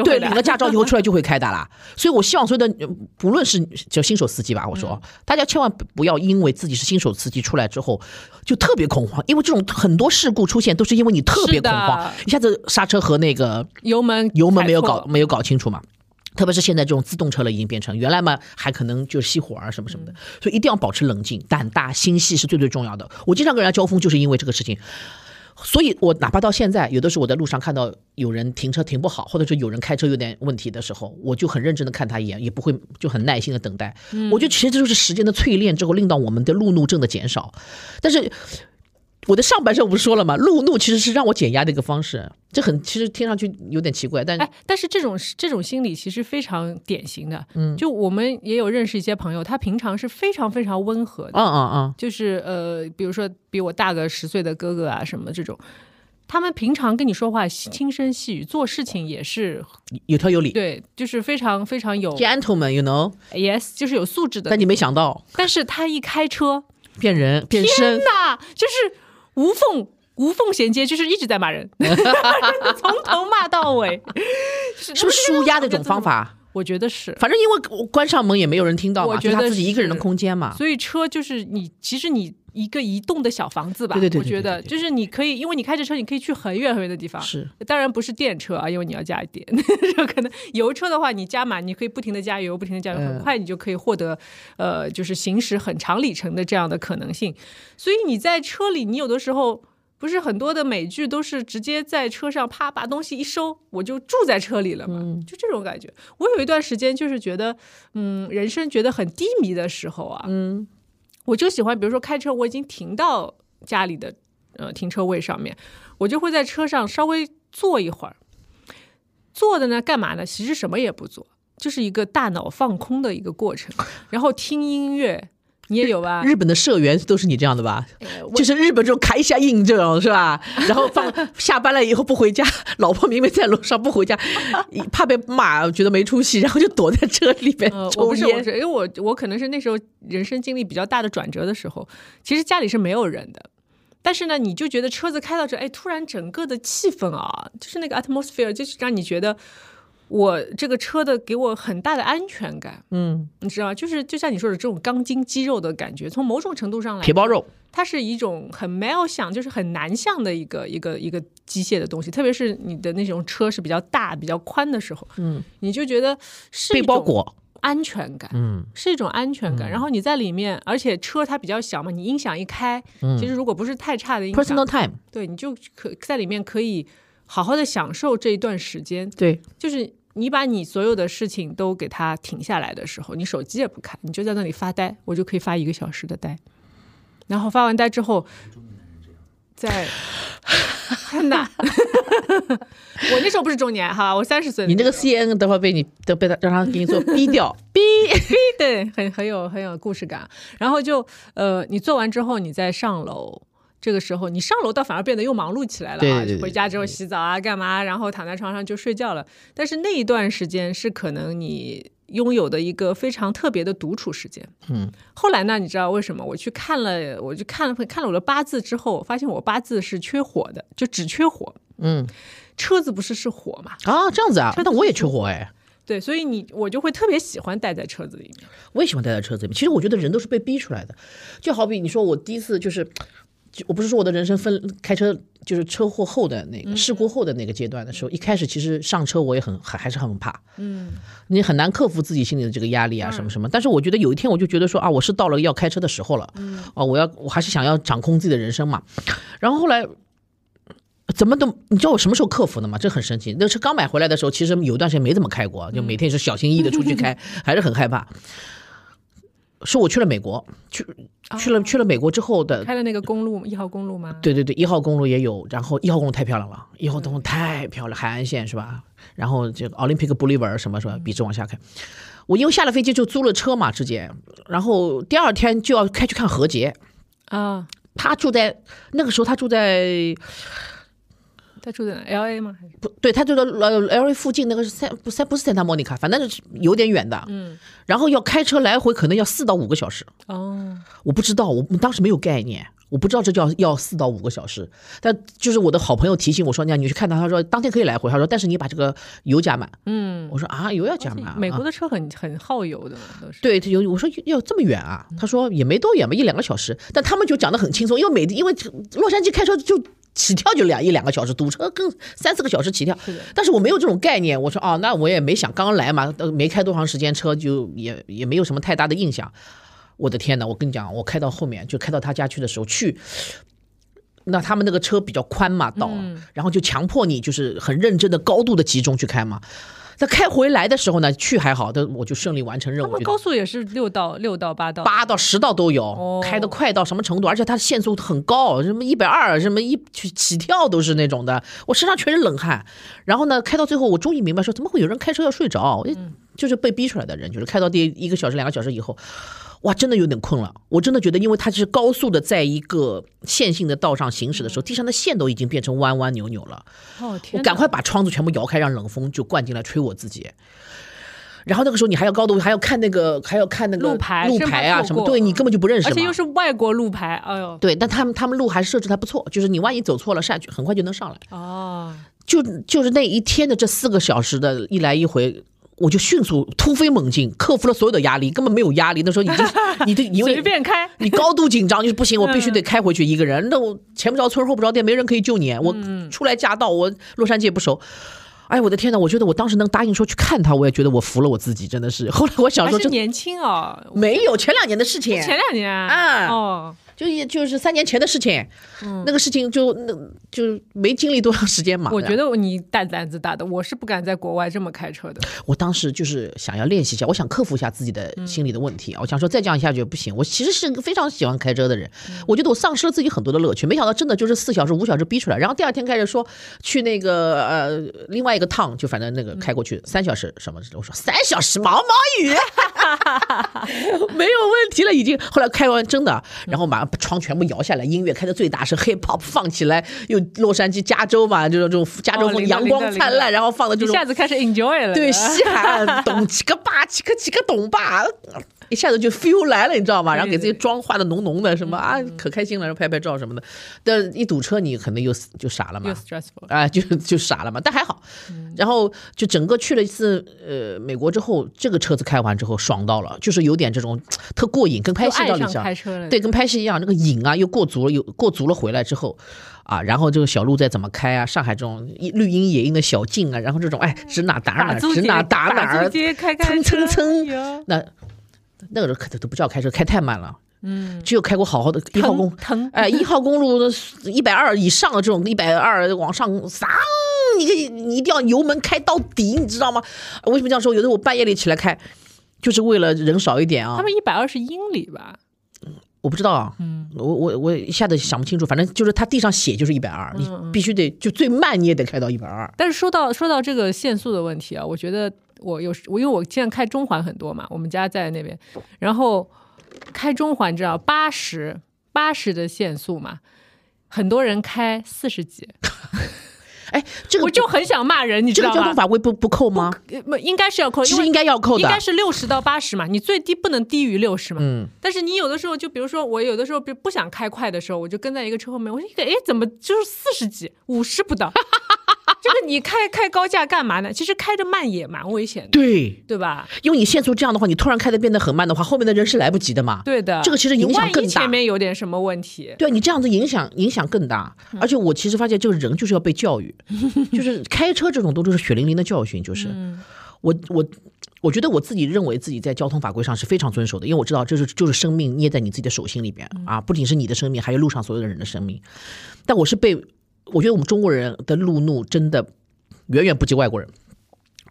对，领了驾照以后出来就会开的啦。所以我希望所有的呃不论是就新手司机吧，我说大家千万不要因为自己是新手司机出来之后就特别恐慌，因为这种很多事故出现都是因为你特别恐慌，一下子刹车和那个油门油门没有搞没有搞清楚嘛。特别是现在这种自动车了，已经变成原来嘛，还可能就熄火啊什么什么的，所以一定要保持冷静、胆大、心细是最最重要的。我经常跟人家交锋，就是因为这个事情。所以我哪怕到现在，有的时候我在路上看到有人停车停不好，或者是有人开车有点问题的时候，我就很认真的看他一眼，也不会就很耐心的等待。我觉得其实这就是时间的淬炼之后，令到我们的路怒症的减少。但是我的上半身我不是说了吗？路怒其实是让我减压的一个方式，这很其实听上去有点奇怪，但哎，但是这种这种心理其实非常典型的，嗯，就我们也有认识一些朋友，他平常是非常非常温和的，嗯嗯嗯，就是呃，比如说比我大个十岁的哥哥啊什么这种，他们平常跟你说话轻声细语，做事情也是有条有理。对，就是非常非常有 gentleman，you know，yes，就是有素质的。但你没想到但是他一开车，变人变天身，呐，就是无缝无缝衔接，就是一直在骂人，从头骂到尾，是是不是舒压的一种方？法？我觉得是。反正因为我关上门也没有人听到嘛，我觉得就他自己一个人的空间嘛。所以车就是你，其实你一个移动的小房子吧，对对对对我觉得就是你可以，因为你开着车，你可以去很远很远的地方。是，当然不是电车啊，因为你要加电。就可能油车的话，你加满，你可以不停的加油，不停的加油，很嗯快你就可以获得呃，就是行驶很长里程的这样的可能性。所以你在车里，你有的时候。不是很多的美剧都是直接在车上啪把东西一收，我就住在车里了嘛，就这种感觉。我有一段时间就是觉得，嗯，人生觉得很低迷的时候啊，嗯，我就喜欢，比如说开车，我已经停到家里的呃停车位上面，我就会在车上稍微坐一会儿。坐的呢，干嘛呢？其实什么也不做，就是一个大脑放空的一个过程，然后听音乐。你也有吧？日本的社员都是你这样的吧？就是日本这种开一下印这种是吧？然后放下班了以后不回家，老婆明明在楼上不回家，怕被骂，觉得没出息，然后就躲在车里边呃，我抽不是，我烟。是因为我我可能是那时候人生经历比较大的转折的时候，其实家里是没有人的，但是呢，你就觉得车子开到这，哎，突然整个的气氛啊，就是那个 atmosphere，就是让你觉得我这个车的给我很大的安全感，嗯，你知道吗？就是就像你说的这种钢筋肌肉的感觉，从某种程度上来铁包肉，它是一种很 male 向，就是很难向的一个一个一个机械的东西，特别是你的那种车是比较大、比较宽的时候，嗯，你就觉得是被包裹，安全感，嗯，是一种安全感。然后你在里面，而且车它比较小嘛，你音响一开，其实如果不是太差的音响，personal time，对，你就可在里面可以好好的享受这一段时间。对，就是你把你所有的事情都给它停下来的时候，你手机也不看，你就在那里发呆，我就可以发一个小时的呆。然后发完呆之后，再很难。我那时候不是中年哈，我三十岁。你那个 C N 等会儿被你都被他让他给你做 逼掉，逼，对，很很有很有故事感。然后就呃，你做完之后，你再上楼，这个时候你上楼倒反而变得又忙碌起来了啊！回家之后洗澡啊，干嘛？然后躺在床上就睡觉了。但是那一段时间是可能你拥有的一个非常特别的独处时间。嗯，后来呢，你知道为什么？我去看了，我就看了看了我的八字之后，发现我八字是缺火的，就只缺火。嗯车子不是是火嘛？啊，这样子啊，那我也缺火哎。对，所以你我就会特别喜欢待在车子里面。我也喜欢待在车子里面。其实我觉得人都是被逼出来的，就好比你说我第一次就是，就我不是说我的人生分开车就是车祸后的那个事故后的那个阶段的时候，一开始其实上车我也很还还是很怕，嗯，你很难克服自己心里的这个压力啊什么什么。但是我觉得有一天我就觉得说啊，我是到了要开车的时候了，嗯，啊，我要我还是想要掌控自己的人生嘛。然后后来。怎么都，你知道我什么时候克服的吗？这很神奇。那车刚买回来的时候，其实有一段时间没怎么开过，就每天是小心翼翼的出去开，还是很害怕。是我去了美国，去去了去了美国之后的，开了那个公路一号公路吗？对对对，一号公路也有，然后一号公路太漂亮了，一号公路太漂亮，海岸线是吧？然后这个 Olympic Boulevard 什么什么，笔直往下开。我因为下了飞机就租了车嘛，直接，然后第二天就要开去看何洁。啊，他住在那个时候，他住在他住在 L A 吗？还是不对，他住在呃 L A 附近那个是三不三不是 Santa Monica，反正是有点远的。嗯，然后要开车来回可能要四到五个小时。哦，我不知道，我们当时没有概念，我不知道这叫要四到五个小时。但就是我的好朋友提醒我说，你你去看他，他说当天可以来回，他说但是你把这个油加满。嗯，我说啊，油要加满啊。美国的车很很耗油的嘛，都是。对，有我说要这么远啊？他说也没多远吧，一两个小时。但他们就讲的很轻松，因为每因为洛杉矶开车就起跳就两一两个小时，堵车更三四个小时起跳。是但是我没有这种概念，我说哦，那我也没想刚刚来嘛，呃没开多长时间车，就也也没有什么太大的印象。我的天呐，我跟你讲，我开到后面就开到他家去的时候去。那他们那个车比较宽嘛，道，然后就强迫你就是很认真的高度的集中去开嘛。那开回来的时候呢，去还好，但我就顺利完成任务。他们高速也是六到六到八道，八到十道都有，哦开的快到什么程度？而且它的限速很高，什么一百二，什么一起起跳都是那种的，我身上全是冷汗。然后呢，开到最后，我终于明白说，怎么会有人开车要睡着？嗯就是被逼出来的人，就是开到第一个小时、两个小时以后。哇，真的有点困了。我真的觉得，因为它是高速的，在一个线性的道上行驶的时候，地上的线都已经变成弯弯扭扭了。哦天，我赶快把窗子全部摇开，让冷风就灌进来吹我自己。然后那个时候你还要高度，还要看那个，还要看那个路牌路牌啊什么，对你根本就不认识。而且又是外国路牌，哎呦，对，但他们他们路还设置的还不错，就是你万一走错了下去，很快就能上来。哦，就就是那一天的这四个小时的一来一回。我就迅速突飞猛进，克服了所有的压力，根本没有压力。那时候已经，你的因为随便开，你高度紧张，就是不行，我必须得开回去一个人。那我前不着村后不着店，没人可以救你。我初来乍到，我洛杉矶也不熟。哎，我的天呐！我觉得我当时能答应说去看他，我也觉得我服了我自己，真的是。后来我想说，这年轻哦，没有前两年的事情，前两年啊哦，就也就是三年前的事情。那个事情就那就没经历多长时间嘛。我觉得你大胆子大的，我是不敢在国外这么开车的。我当时就是想要练习一下，我想克服一下自己的心理的问题啊。我想说再这样下去不行。我其实是个非常喜欢开车的人，我觉得我丧失了自己很多的乐趣。没想到真的就是四小时、五小时逼出来，然后第二天开始说去那个呃另外一个趟，就反正那个开过去三小时什么，我说三小时毛毛雨，没有问题了已经。后来开完真的，然后马上把窗全部摇下来，音乐开的最大声，hip hop 放起来，又洛杉矶、加州嘛，就是这种加州风阳光灿烂，然后放的这一下子开始 enjoy 了，对，西喊懂几个吧，几个几个懂爸，一下子就 feel 来了，你知道吗？然后给自己妆化的浓浓的，什么啊，可开心了，然后拍拍照什么的。但一堵车，你可能又就傻了又嘛。啊，就 就傻了嘛。但还好，然后就整个去了一次呃美国之后，这个车子开完之后爽到了，就是有点这种特过瘾，跟拍戏就爱上道理像开车对，跟拍戏一样，那个瘾啊又过足了，又过足了回来之后。啊，然后这个小路再怎么开啊？上海这种绿荫野荫的小径啊，然后这种哎指哪打哪指哪打哪儿，打租街开开蹭蹭蹭那那个时候开的都不叫开车，开太慢了。嗯，只有开过好好的一号公，疼哎，一号公路一百二以上的这种一百二往上撒，你你一定要油门开到底，你知道吗？为什么这样说？有的我半夜里起来开，就是为了人少一点啊他。们一百二十英里吧？我不知道啊，嗯，我我我一下子想不清楚，反正就是它地上写就是一百二，你必须得就最慢你也得开到一百二。但是说到说到这个限速的问题啊，我觉得我有时我因为我现在开中环很多嘛，我们家在那边，然后开中环知道八十八十的限速嘛，很多人开四十几，哎，这个我就很想骂人，你知道吗这个交通？法规不不扣吗？应该是要扣，其实因为应该要扣的应该是六十到八十嘛，你最低不能低于六十嘛。嗯，但是你有的时候，就比如说我有的时候不不想开快的时候，我就跟在一个车后面，我一个哎怎么就是四十几、五十不到？这个你开开高架干嘛呢？其实开着慢也蛮危险的，对，对吧？因为你限速这样的话，你突然开的变得很慢的话，后面的人是来不及的嘛。对的，这个其实影响更大前面有点什么问题，对你这样子影响影响更大，嗯。而且我其实发现这个人就是要被教育，就是开车这种都是血淋淋的教训，就是、嗯。我我我觉得我自己认为自己在交通法规上是非常遵守的，因为我知道这是就是生命捏在你自己的手心里边嗯。啊，不仅是你的生命，还有路上所有的人的生命。但我是被我觉得我们中国人的路怒真的远远不及外国人。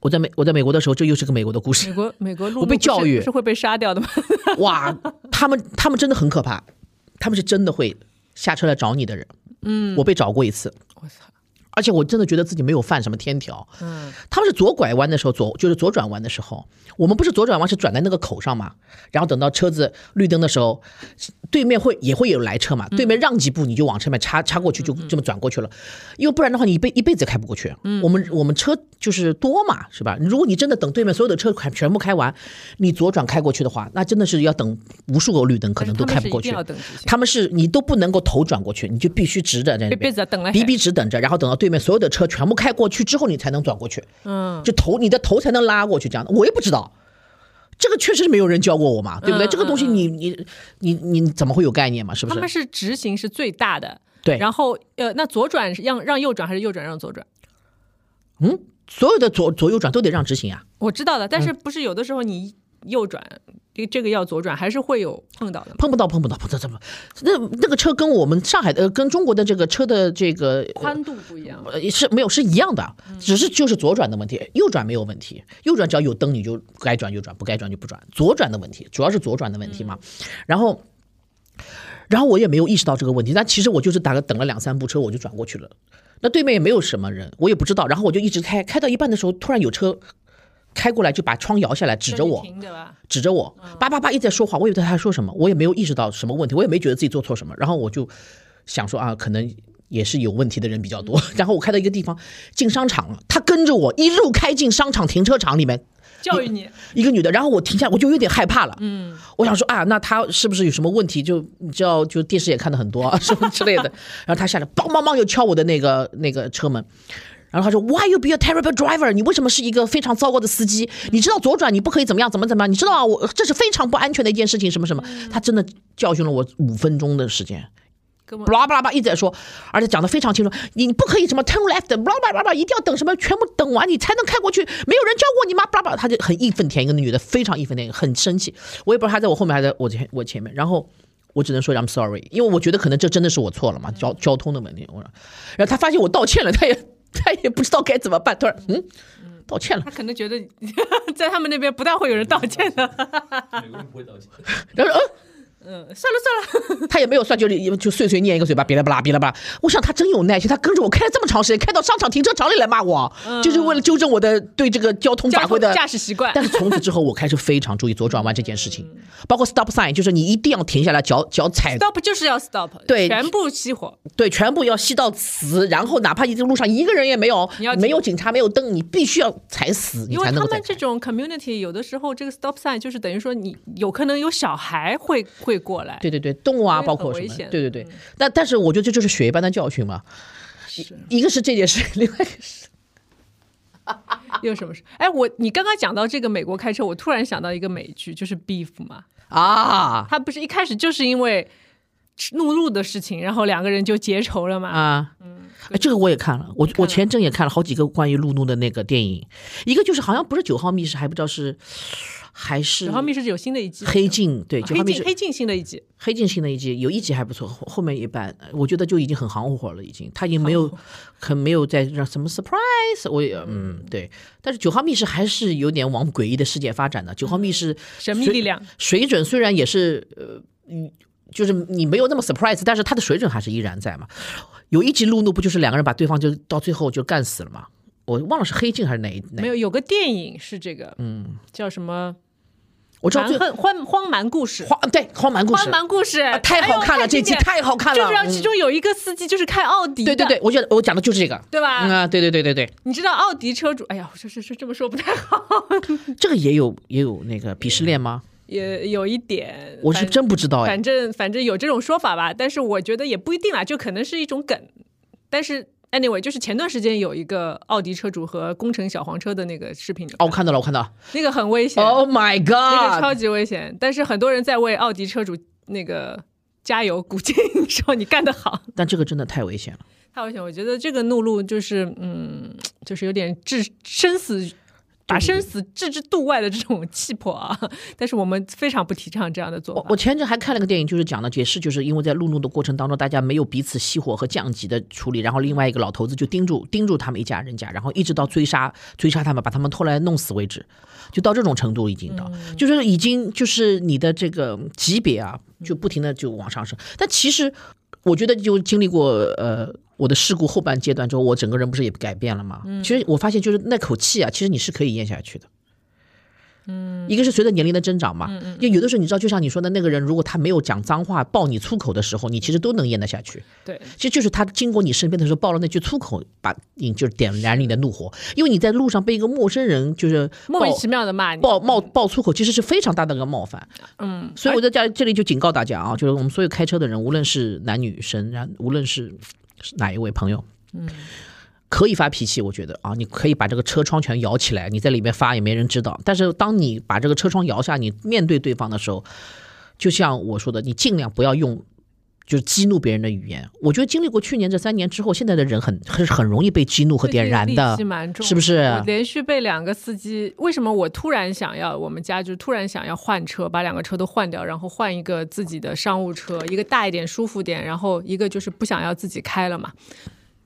我在美我在美国的时候，这又是个美国的故事美。国美国路我被怒是会被杀掉的吗？哇，他们他们真的很可怕，他们是真的会下车来找你的人。嗯，我被找过一次，我操，而且我真的觉得自己没有犯什么天条。嗯，他们是左拐弯的时候，左就是左转弯的时候，我们不是左转弯是转在那个口上嘛？然后等到车子绿灯的时候，对面会也会有来车嘛，对面让几步你就往前面插插过去，就这么转过去了，因为不然的话你一辈一辈子开不过去。嗯。我们我们车就是多嘛，是吧？如果你真的等对面所有的车全全部开完，你左转开过去的话，那真的是要等无数个绿灯，可能都开不过去。他们是你都不能够头转过去，你就必须直着在那别边笔笔直等着，然后等到对面所有的车全部开过去之后，你才能转过去。嗯，就头你的头才能拉过去，这样的我也不知道。这个确实是没有人教过我嘛，对不对？嗯这个东西你你你你怎么会有概念嘛？是不是他们是？直行是最大的，对，然后呃，那左转是让让右转还是右转让左转？嗯，所有的左左右转都得让直行啊。我知道的，但是嗯不是有的时候你右转，这这个要左转，还是会有碰到的。碰不到，碰不到，碰到怎么？那那个车跟我们上海的、跟中国的这个车的这个宽度不一样，呃是没有是一样的，只是就是左转的问题，右转没有问题。右转只要有灯你就该转就转，不该转就不转。左转的问题主要是左转的问题嘛。然后，然后我也没有意识到这个问题，但其实我就是大概等了两三部车我就转过去了。那对面也没有什么人，我也不知道。然后我就一直开，开到一半的时候，突然有车开过来，就把窗摇下来，指着我？指着我，叭叭叭一直在说话，我以为他在说什么，我也没有意识到什么问题，我也没觉得自己做错什么，然后我就想说啊，可能也是有问题的人比较多。然后我开到一个地方，进商场了，他跟着我一路开进商场停车场里面，教育你，一个女的，然后我停下，我就有点害怕了，嗯，我想说啊，那她是不是有什么问题？就你知道，就电视也看的很多啊，什么之类的。然后他下来，梆梆梆又敲我的那个那个车门。然后他说：“Why you be a terrible driver？你为什么是一个非常糟糕的司机？你知道左转你不可以怎么样怎么怎么样？你知道啊，我这是非常不安全的一件事情，什么什么？他真的教训了我五分钟的时间，巴拉巴拉巴一直在说，而且讲的非常清楚，你不可以什么 turn left，巴拉巴拉巴拉，一定要等什么全部等完你才能开过去，没有人教过你吗？巴拉巴拉，他就很义愤填膺，那女的非常义愤填膺，很生气，我也不知道她在我后面还在我前我前面，然后。我只能说 I'm sorry，因为我觉得可能这真的是我错了嘛，交交通的问题。我说，然后他发现我道歉了，他也他也不知道该怎么办，突然嗯，道歉了他，可能觉得 在他们那边不大会有人道歉的。美国人不会道歉。然后说嗯。嗯，算了算了，他也没有算，就是就碎碎念一个嘴巴，别啦吧啦，别啦吧啦。我想他真有耐心，他跟着我开了这么长时间，开到商场停车场里来骂我，就是为了纠正我的对这个交通法规的驾驶习惯。但是从此之后，我开始非常注意左转弯这件事情，包括 stop sign，就是你一定要停下来，脚脚踩 stop 就是要 stop，对全部熄火。对，全部要熄到死，然后哪怕一条路上一个人也没有你要，没有警察，没有灯，你必须要踩死，你因为他才能够再开。们这种 community 有的时候这个 stop sign 就是等于说你有可能有小孩会会过来，对对对，动物啊，包括什么，对对对。但但是我觉得这就是血一般的教训嘛。一个是这件事，另外一个是 有什么事？哎，我你刚刚讲到这个美国开车，我突然想到一个美剧，就是 Beef 嘛，啊他不是一开始就是因为怒路的事情，然后两个人就结仇了嘛。啊。哎，这个我也看了，我我前阵也看了好几个关于路怒的那个电影，一个就是好像不是九号密室，还不知道是还是九号密室有新的一季，黑镜，对，九号密室黑镜新的一季，黑镜新的一季有一集还不错，后后面一半我觉得就已经很行活了，已经他已经没有很没有再让什么 surprise，我也嗯对，但是九号密室还是有点往诡异的世界发展的。九号密室神秘力量，水准虽然也是呃嗯。就是你没有那么 surprise，但是它的水准还是依然在嘛。有一集路怒不就是两个人把对方就到最后就干死了嘛？我忘了是黑镜还是哪一哪没有有个电影是这个，嗯，叫什么？我知道最蛮横荒荒蛮故事，荒对荒蛮故事荒，蛮故事、啊太好看了，哎这集太好看了。就是让嗯其中有一个司机就是开奥迪的，对对对，我觉得我讲的就是这个，对吧嗯啊，对对对对对，你知道奥迪车主，哎呀，这这这这么说不太好，这个也有也有那个鄙视链吗？也有一点，我是真不知道哎。反正反正有这种说法吧，但是我觉得也不一定啊，就可能是一种梗。但是 anyway，就是前段时间有一个奥迪车主和工程小黄车的那个视频，哦，我看到了，我看到了。那个很危险，Oh my God，那个超！级危险。但是很多人在为奥迪车主那个加油鼓劲，说你干得好。但这个真的太危险了。太危险！我觉得这个怒路就是，嗯，就是有点致生死，把生死置之度外的这种气魄啊。但是我们非常不提倡这样的做法。我我前阵还看了个电影，就是讲的解释就是因为在路怒的过程当中，大家没有彼此熄火和降级的处理，然后另外一个老头子就盯住盯住他们一家人家，然后一直到追杀追杀他们，把他们拖来弄死为止，就到这种程度已经到，就是已经就是你的这个级别啊，就不停的就往上升。但其实我觉得就经历过呃我的事故后半阶段之后，我整个人不是也改变了吗？其实我发现就是那口气啊，其实你是可以咽下去的。嗯，一个是随着年龄的增长嘛，因为有的时候你知道，就像你说的那个人，如果他没有讲脏话、爆你粗口的时候，你其实都能咽得下去。对，其实就是他经过你身边的时候爆了那句粗口，把你就是点燃你的怒火，因为你在路上被一个陌生人就是莫名其妙的骂你，爆冒爆粗口，其实是非常大的一个冒犯。嗯，所以我在这这里就警告大家啊，就是我们所有开车的人，无论是男女生，然无论是是哪一位朋友，嗯，可以发脾气，我觉得啊，你可以把这个车窗全摇起来，你在里面发也没人知道。但是当你把这个车窗摇下，你面对对方的时候，就像我说的，你尽量不要用。就是激怒别人的语言，我觉得经历过去年这三年之后，现在的人很很很容易被激怒和点燃的是不是？我连续被两个司机，为什么我突然想要我们家就突然想要换车，把两个车都换掉，然后换一个自己的商务车，一个大一点、舒服点，然后一个就是不想要自己开了嘛。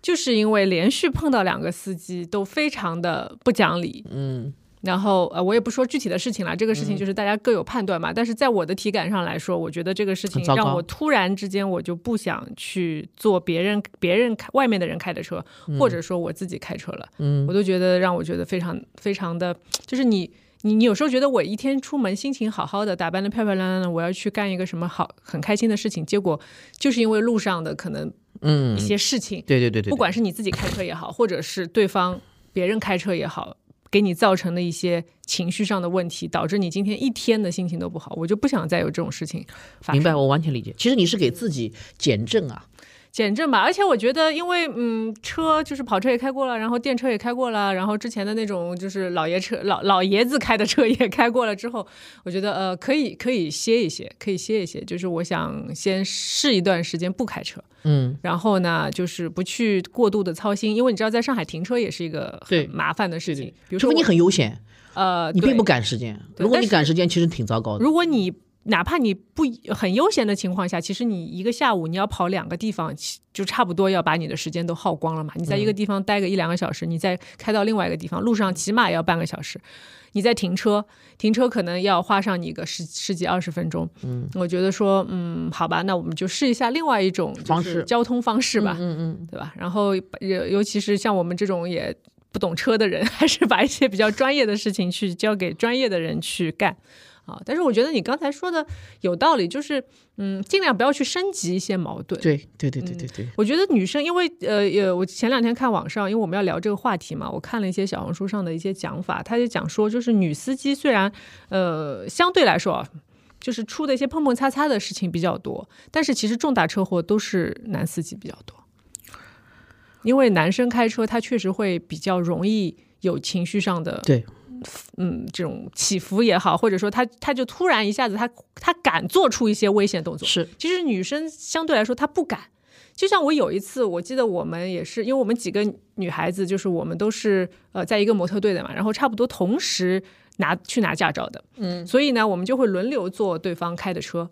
就是因为连续碰到两个司机都非常的不讲理，嗯，然后呃，我也不说具体的事情了，这个事情就是大家各有判断嘛。但是在我的体感上来说，我觉得这个事情让我突然之间我就不想去坐别人别人开外面的人开的车，或者说我自己开车了。嗯，我都觉得让我觉得非常非常的，就是你。你你有时候觉得我一天出门心情好好的，打扮的漂漂亮亮的，我要去干一个什么好很开心的事情，结果就是因为路上的可能嗯一，些事情，对对对对，不管是你自己开车也好，或者是对方别人开车也好，给你造成的一些情绪上的问题，导致你今天一天的心情都不好，我就不想再有这种事情发生。明白，我完全理解。其实你是给自己减震啊，减震吧，而且我觉得，因为嗯，车就是跑车也开过了，然后电车也开过了，然后之前的那种就是老爷车、老老爷子开的车 也开过了之后，我觉得呃，可以可以歇一歇，可以歇一歇。就是我想先试一段时间不开车，嗯，然后呢，就是不去过度的操心，因为你知道，在上海停车也是一个很麻烦的事情。比如除非你很悠闲，呃，你并不赶时间。如果你赶时间，其实挺糟糕的。如果你哪怕你不很悠闲的情况下，其实你一个下午你要跑两个地方，其就差不多要把你的时间都耗光了嘛。你在一嗯个地方待个一两个小时，你再开到另外一个地方，路上起码要半个小时。你再停车，停车可能要花上你个十十几二十分钟。嗯，我觉得说，嗯，好吧，那我们就试一下另外一种就是方式交通方式吧。嗯嗯，对吧？然后尤尤其是像我们这种也不懂车的人，还是把一些比较专业的事情去交给专业的人去干啊。但是我觉得你刚才说的有道理，就是嗯，尽量不要去升级一些矛盾。对对对对对对，我觉得女生，因为呃呃，我前两天看网上，因为我们要聊这个话题嘛，我看了一些小红书上的一些讲法，他就讲说，就是女司机虽然呃相对来说啊，就是出的一些碰碰擦擦的事情比较多，但是其实重大车祸都是男司机比较多，因为男生开车他确实会比较容易有情绪上的对嗯，这种起伏也好，或者说他他就突然一下子他他敢做出一些危险动作，是其实女生相对来说她不敢。就像我有一次，我记得我们也是，因为我们几个女孩子，就是我们都是呃在一个模特队的嘛，然后差不多同时拿去拿驾照的，嗯，所以呢，我们就会轮流坐对方开的车。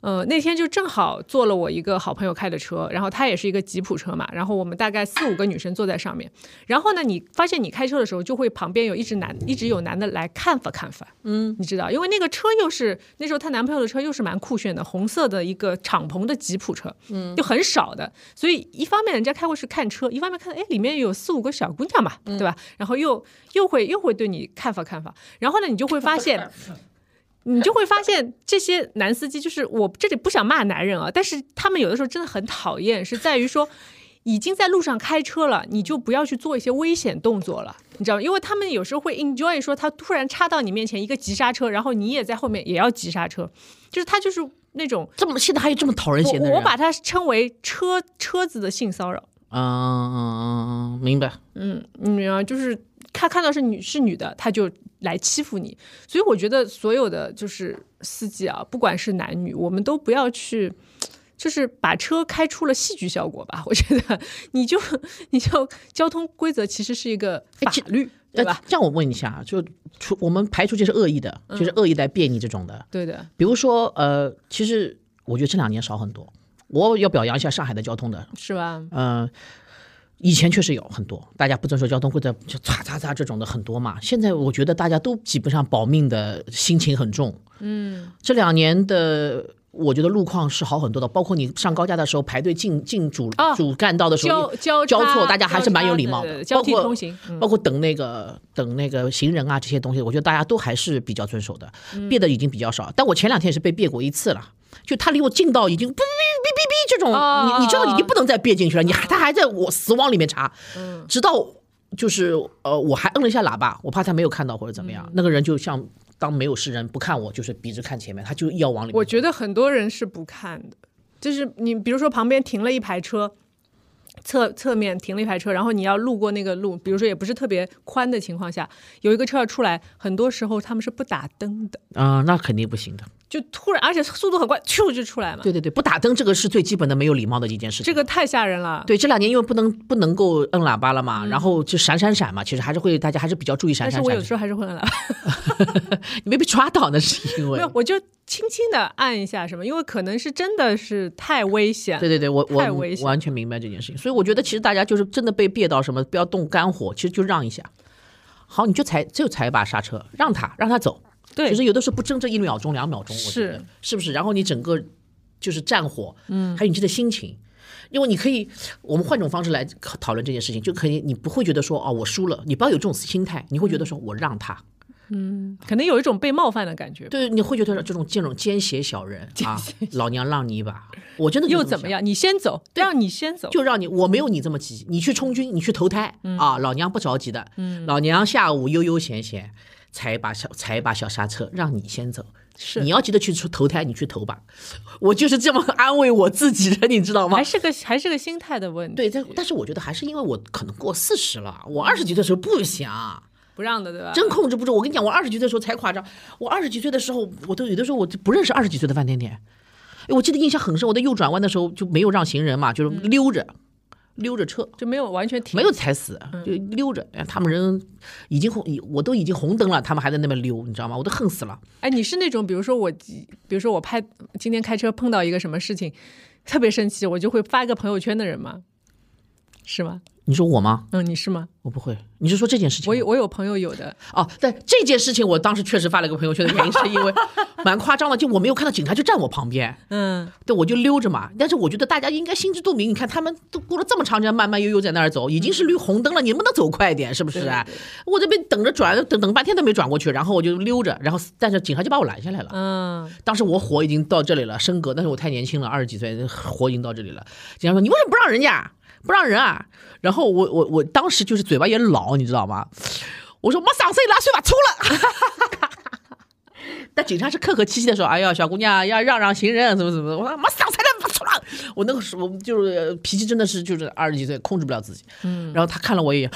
呃，那天就正好坐了我一个好朋友开的车，然后他也是一个吉普车嘛，然后我们大概四五个女生坐在上面，然后呢，你发现你开车的时候，就会旁边有一直男，一直有男的来看法看法，嗯，你知道，因为那个车又是那时候她男朋友的车又是蛮酷炫的，红色的一个敞篷的吉普车，嗯，就很少的，所以一方面人家开过去看车，一方面看哎里面有四五个小姑娘嘛，对吧？然后又又会又会对你看法看法，然后呢，你就会发现。你就会发现这些男司机，就是我这里不想骂男人啊，但是他们有的时候真的很讨厌，是在于说。已经在路上开车了，你就不要去做一些危险动作了，你知道吗？因为他们有时候会 enjoy 说他突然插到你面前一个急刹车，然后你也在后面也要急刹车，就是他就是那种这么现在还有这么讨人嫌的人？我把它称为车车子的性骚扰。嗯嗯嗯嗯，明白。嗯，你明白，就是他看到是女是女的，他就来欺负你。所以我觉得所有的就是司机啊，不管是男女，我们都不要去。就是把车开出了戏剧效果吧，我觉得你就你就交通规则其实是一个法律，对吧？这样我问一下，就除我们排除这是恶意的，就是恶意来变你这种的，对的。比如说呃，其实我觉得这两年少很多，我要表扬一下上海的交通的，是吧？嗯，以前确实有很多大家不遵守交通规则就擦擦擦这种的很多嘛，现在我觉得大家都基本上保命的心情很重，嗯，这两年的。我觉得路况是好很多的，包括你上高架的时候排队进进主主干道的时候交交错，大家还是蛮有礼貌的。包括通行，包括等那个等那个行人啊这些东西，我觉得大家都还是比较遵守的，别的已经比较少。但我前两天也是被别过一次了，就他离我近到已经哔哔哔哔哔这种，你你知道已经不能再别进去了，你还他还在我死往里面插，直到就是呃我还摁了一下喇叭，我怕他没有看到或者怎么样，那个人就像。当没有是人不看我，就是笔直看前面，他就要往里。我觉得很多人是不看的，就是你比如说旁边停了一排车，侧侧面停了一排车，然后你要路过那个路，比如说也不是特别宽的情况下，有一个车要出来，很多时候他们是不打灯的。啊，那肯定不行的。就突然，而且速度很快，咻就出来了。对对对，不打灯这个是最基本的没有礼貌的一件事情。这个太吓人了。对，这两年因为不能不能够摁喇叭了嘛，然后就闪闪闪嘛，其实还是会大家还是比较注意闪闪闪。但是我有时候还是会摁喇叭。你没被抓到那是因为没有，我就轻轻的按一下什么，因为可能是真的是太危险。对对对，我我太危险，完全明白这件事情。所以我觉得其实大家就是真的被别到什么，不要动肝火，其实就让一下。好，你就踩就踩一把刹车，让他让他走。对，就是有的时候不争这一秒钟、两秒钟，是。是不是？然后你整个就是战火，嗯，还有你这个心情，因为你可以，我们换种方式来讨论这件事情，就可以，你不会觉得说哦，我输了，你不要有这种心态，你会觉得说我让他，嗯，可能有一种被冒犯的感觉，对，你会觉得这种这种奸邪小人 啊，老娘让你一把，我真的又怎么样？你先走，让你先走，就让你，我没有你这么急，你去充军，你去投胎啊，老娘不着急的，嗯，老娘下午悠悠闲闲。踩一把小踩一把小刹车，让你先走。是你要急着去投胎，你去投吧。我就是这么安慰我自己的，你知道吗？还是个还是个心态的问题。对，但但是我觉得还是因为我可能过四十了，我二十几岁的时候不想不让的，对吧？真控制不住。我跟你讲，我二十几岁的时候才夸张。我二十几岁的时候，我都有的时候我就不认识二十几岁的范甜甜。我记得印象很深，我在右转弯的时候就没有让行人嘛，就是溜着。溜着车就没有完全停，没有踩死，就溜着。他们人已经红，我都已经红灯了，他们还在那边溜，你知道吗？我都恨死了。哎，你是那种，比如说我，比如说我拍今天开车碰到一个什么事情，特别生气，我就会发一个朋友圈的人吗？是吗？你说我吗？嗯，你是吗？我不会。你是说这件事情？我有，我有朋友有的。哦，对这件事情，我当时确实发了个朋友圈的原因，是因为 蛮夸张的，就我没有看到警察就站我旁边。嗯，对，我就溜着嘛。但是我觉得大家应该心知肚明，你看他们都过了这么长时间，慢慢悠悠在那儿走，已经是绿红灯了，你能不能走快一点？是不是啊？我这边等着转，等等半天都没转过去，然后我就溜着，然后 但是警察就把我拦下来了。嗯，当时我火已经到这里了，升格，但是我太年轻了，二十几岁，火已经到这里了。警察说：“你为什么不让人家？”不让人啊！然后我我我当时就是嘴巴也老，你知道吗？我说没上岁拉水把出了。但警察是客客气气的说：“哎呀，小姑娘要让让行人，怎么怎么。”我说没上岁拉出了。我那个时候就是脾气真的是就是二十几岁控制不了自己。嗯。然后他看了我一眼。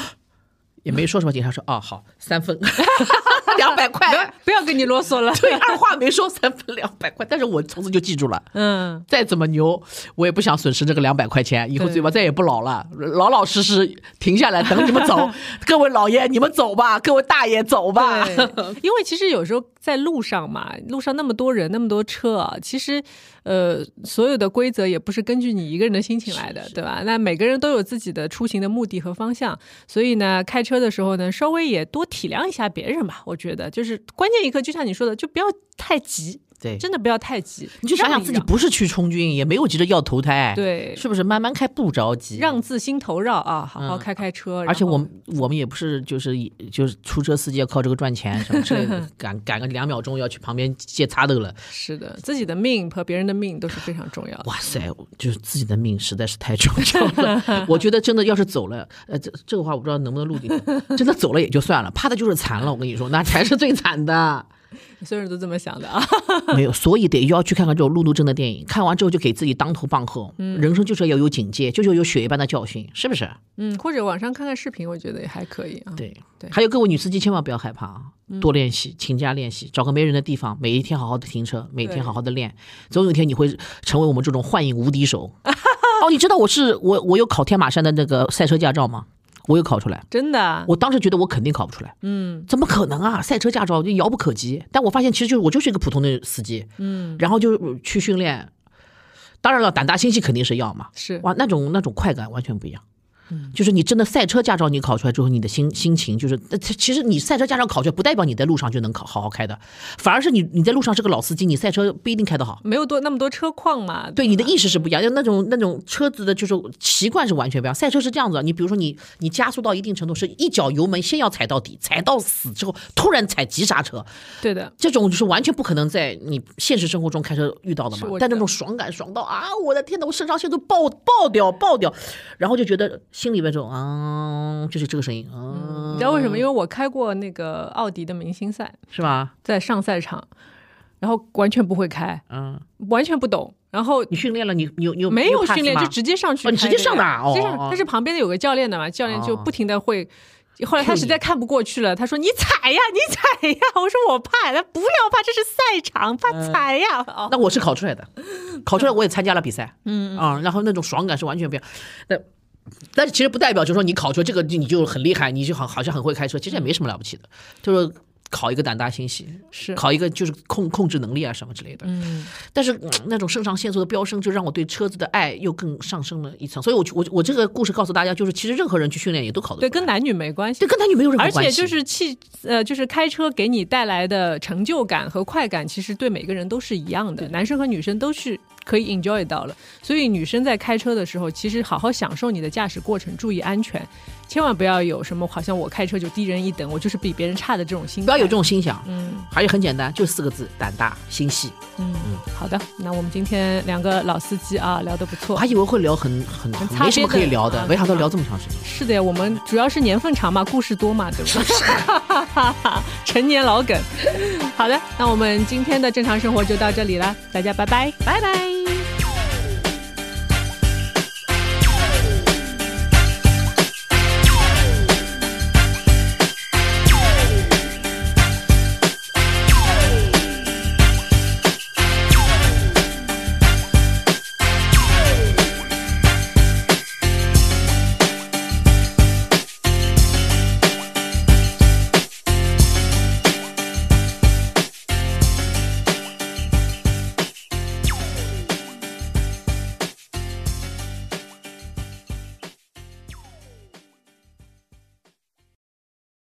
也没说什么，警察说哦好三分，两百块，不要跟你啰嗦了。对，二话没说，三分两百块。但是我从此就记住了，嗯，再怎么牛，我也不想损失这个两百块钱。以后嘴巴再也不老了，老老实实停下来等你们走。各位老爷，你们走吧，各位大爷走吧。因为其实有时候在路上嘛，路上那么多人，那么多车啊，其实。呃，所有的规则也不是根据你一个人的心情来的，对吧？那每个人都有自己的出行的目的和方向，所以呢，开车的时候呢，稍微也多体谅一下别人吧。我我觉得，就是关键一刻，就像你说的，就不要太急。对，真的不要太急。你就想想自己不是去充军，也没有急着要投胎，，对，是不是？慢慢开不着急，让自心头绕啊，好好嗯开开车。而且我们我们也不是就是就是出车司机要靠这个赚钱什么 之类的，赶赶个两秒钟要去旁边借擦豆了。是的，自己的命和别人的命都是非常重要的。哇塞，就是自己的命实在是太重要了。我觉得真的要是走了，呃，这这个话我不知道能不能录进去。真的走了也就算了，怕的就是残了。我跟你说，那才是最惨的。所有人都这么想的啊。没有，所以得要去看看这种路怒症的电影，看完之后就给自己当头棒喝。人生就是要有警戒，就是要有血一般的教训，是不是？嗯，或者网上看看视频，我觉得也还可以啊。对对还有各位女司机千万不要害怕啊，多练习，勤加练习，找个没人的地方，每一天好好的停车，每天好好的练，总有一天你会成为我们这种幻影无敌手。哦，你知道我是我我有考天马山的那个赛车驾照吗？我有考出来。真的啊，我当时觉得我肯定考不出来，嗯怎么可能啊？赛车驾照就遥不可及。但我发现其实就是我就是一个普通的司机，嗯，然后就去训练。当然了，胆大心细肯定是要嘛，是哇，那种那种快感完全不一样。就是你真的赛车驾照你考出来之后，你的心心情就是，呃其实你赛车驾照考出来不代表你在路上就能考好好开的，反而是你你在路上是个老司机，你赛车不一定开得好。没有多那么多车况嘛。对你的意识是不一样，就那种那种车子的就是习惯是完全不一样。赛车是这样子，你比如说你你加速到一定程度，是一脚油门先要踩到底，踩到死之后突然踩急刹车，对的，这种就是完全不可能在你现实生活中开车遇到的嘛。但那种爽感爽到啊，我的天呐，我肾上腺都爆爆掉爆掉，然后就觉得心里边这种啊，就是这个声音啊，你知道为什么？因为我开过那个奥迪的明星赛，是吧？在上赛场，然后完全不会开，嗯，完全不懂，然后你训练了，你你有你有没有训练就直接上去你直接上的啊直接哦但是旁边的有个教练的嘛，教练就哦不停的会。后来他实在看不过去了，他说：“你踩呀，你踩呀！”我说：“我怕。”他不要怕，这是赛场，怕踩呀。哦，那我是考出来的，考出来我也参加了比赛，嗯啊，然后那种爽感是完全不一样。但但是其实不代表就是说你考出这个你就很厉害，你就好好像很会开车，其实也没什么了不起的，就是考一个胆大心细，是考一个就是控控制能力啊什么之类的。嗯，但是、嗯那种肾上腺素的飙升，就让我对车子的爱又更上升了一层。所以我，我我这个故事告诉大家，就是其实任何人去训练也都考得对，跟男女没关系对。跟男女没有任何关系。而且就是汽呃，就是开车给你带来的成就感和快感，其实对每个人都是一样的，男生和女生都是可以 enjoy 到了。所以女生在开车的时候，其实好好享受你的驾驶过程，注意安全，千万不要有什么好像我开车就低人一等，我就是比别人差的这种心。不要有这种心想，嗯而且很简单，就四个字：胆大心细。嗯，嗯好的，那我们今天两个老司机啊聊得不错我还。以为会聊很很很擦没什么可以聊的，啊没想到聊这么长时间。是的呀，我们主要是年份长嘛，故事多嘛，对不对？陈年老梗。好的，那我们今天的正常生活就到这里了，大家拜拜，拜拜。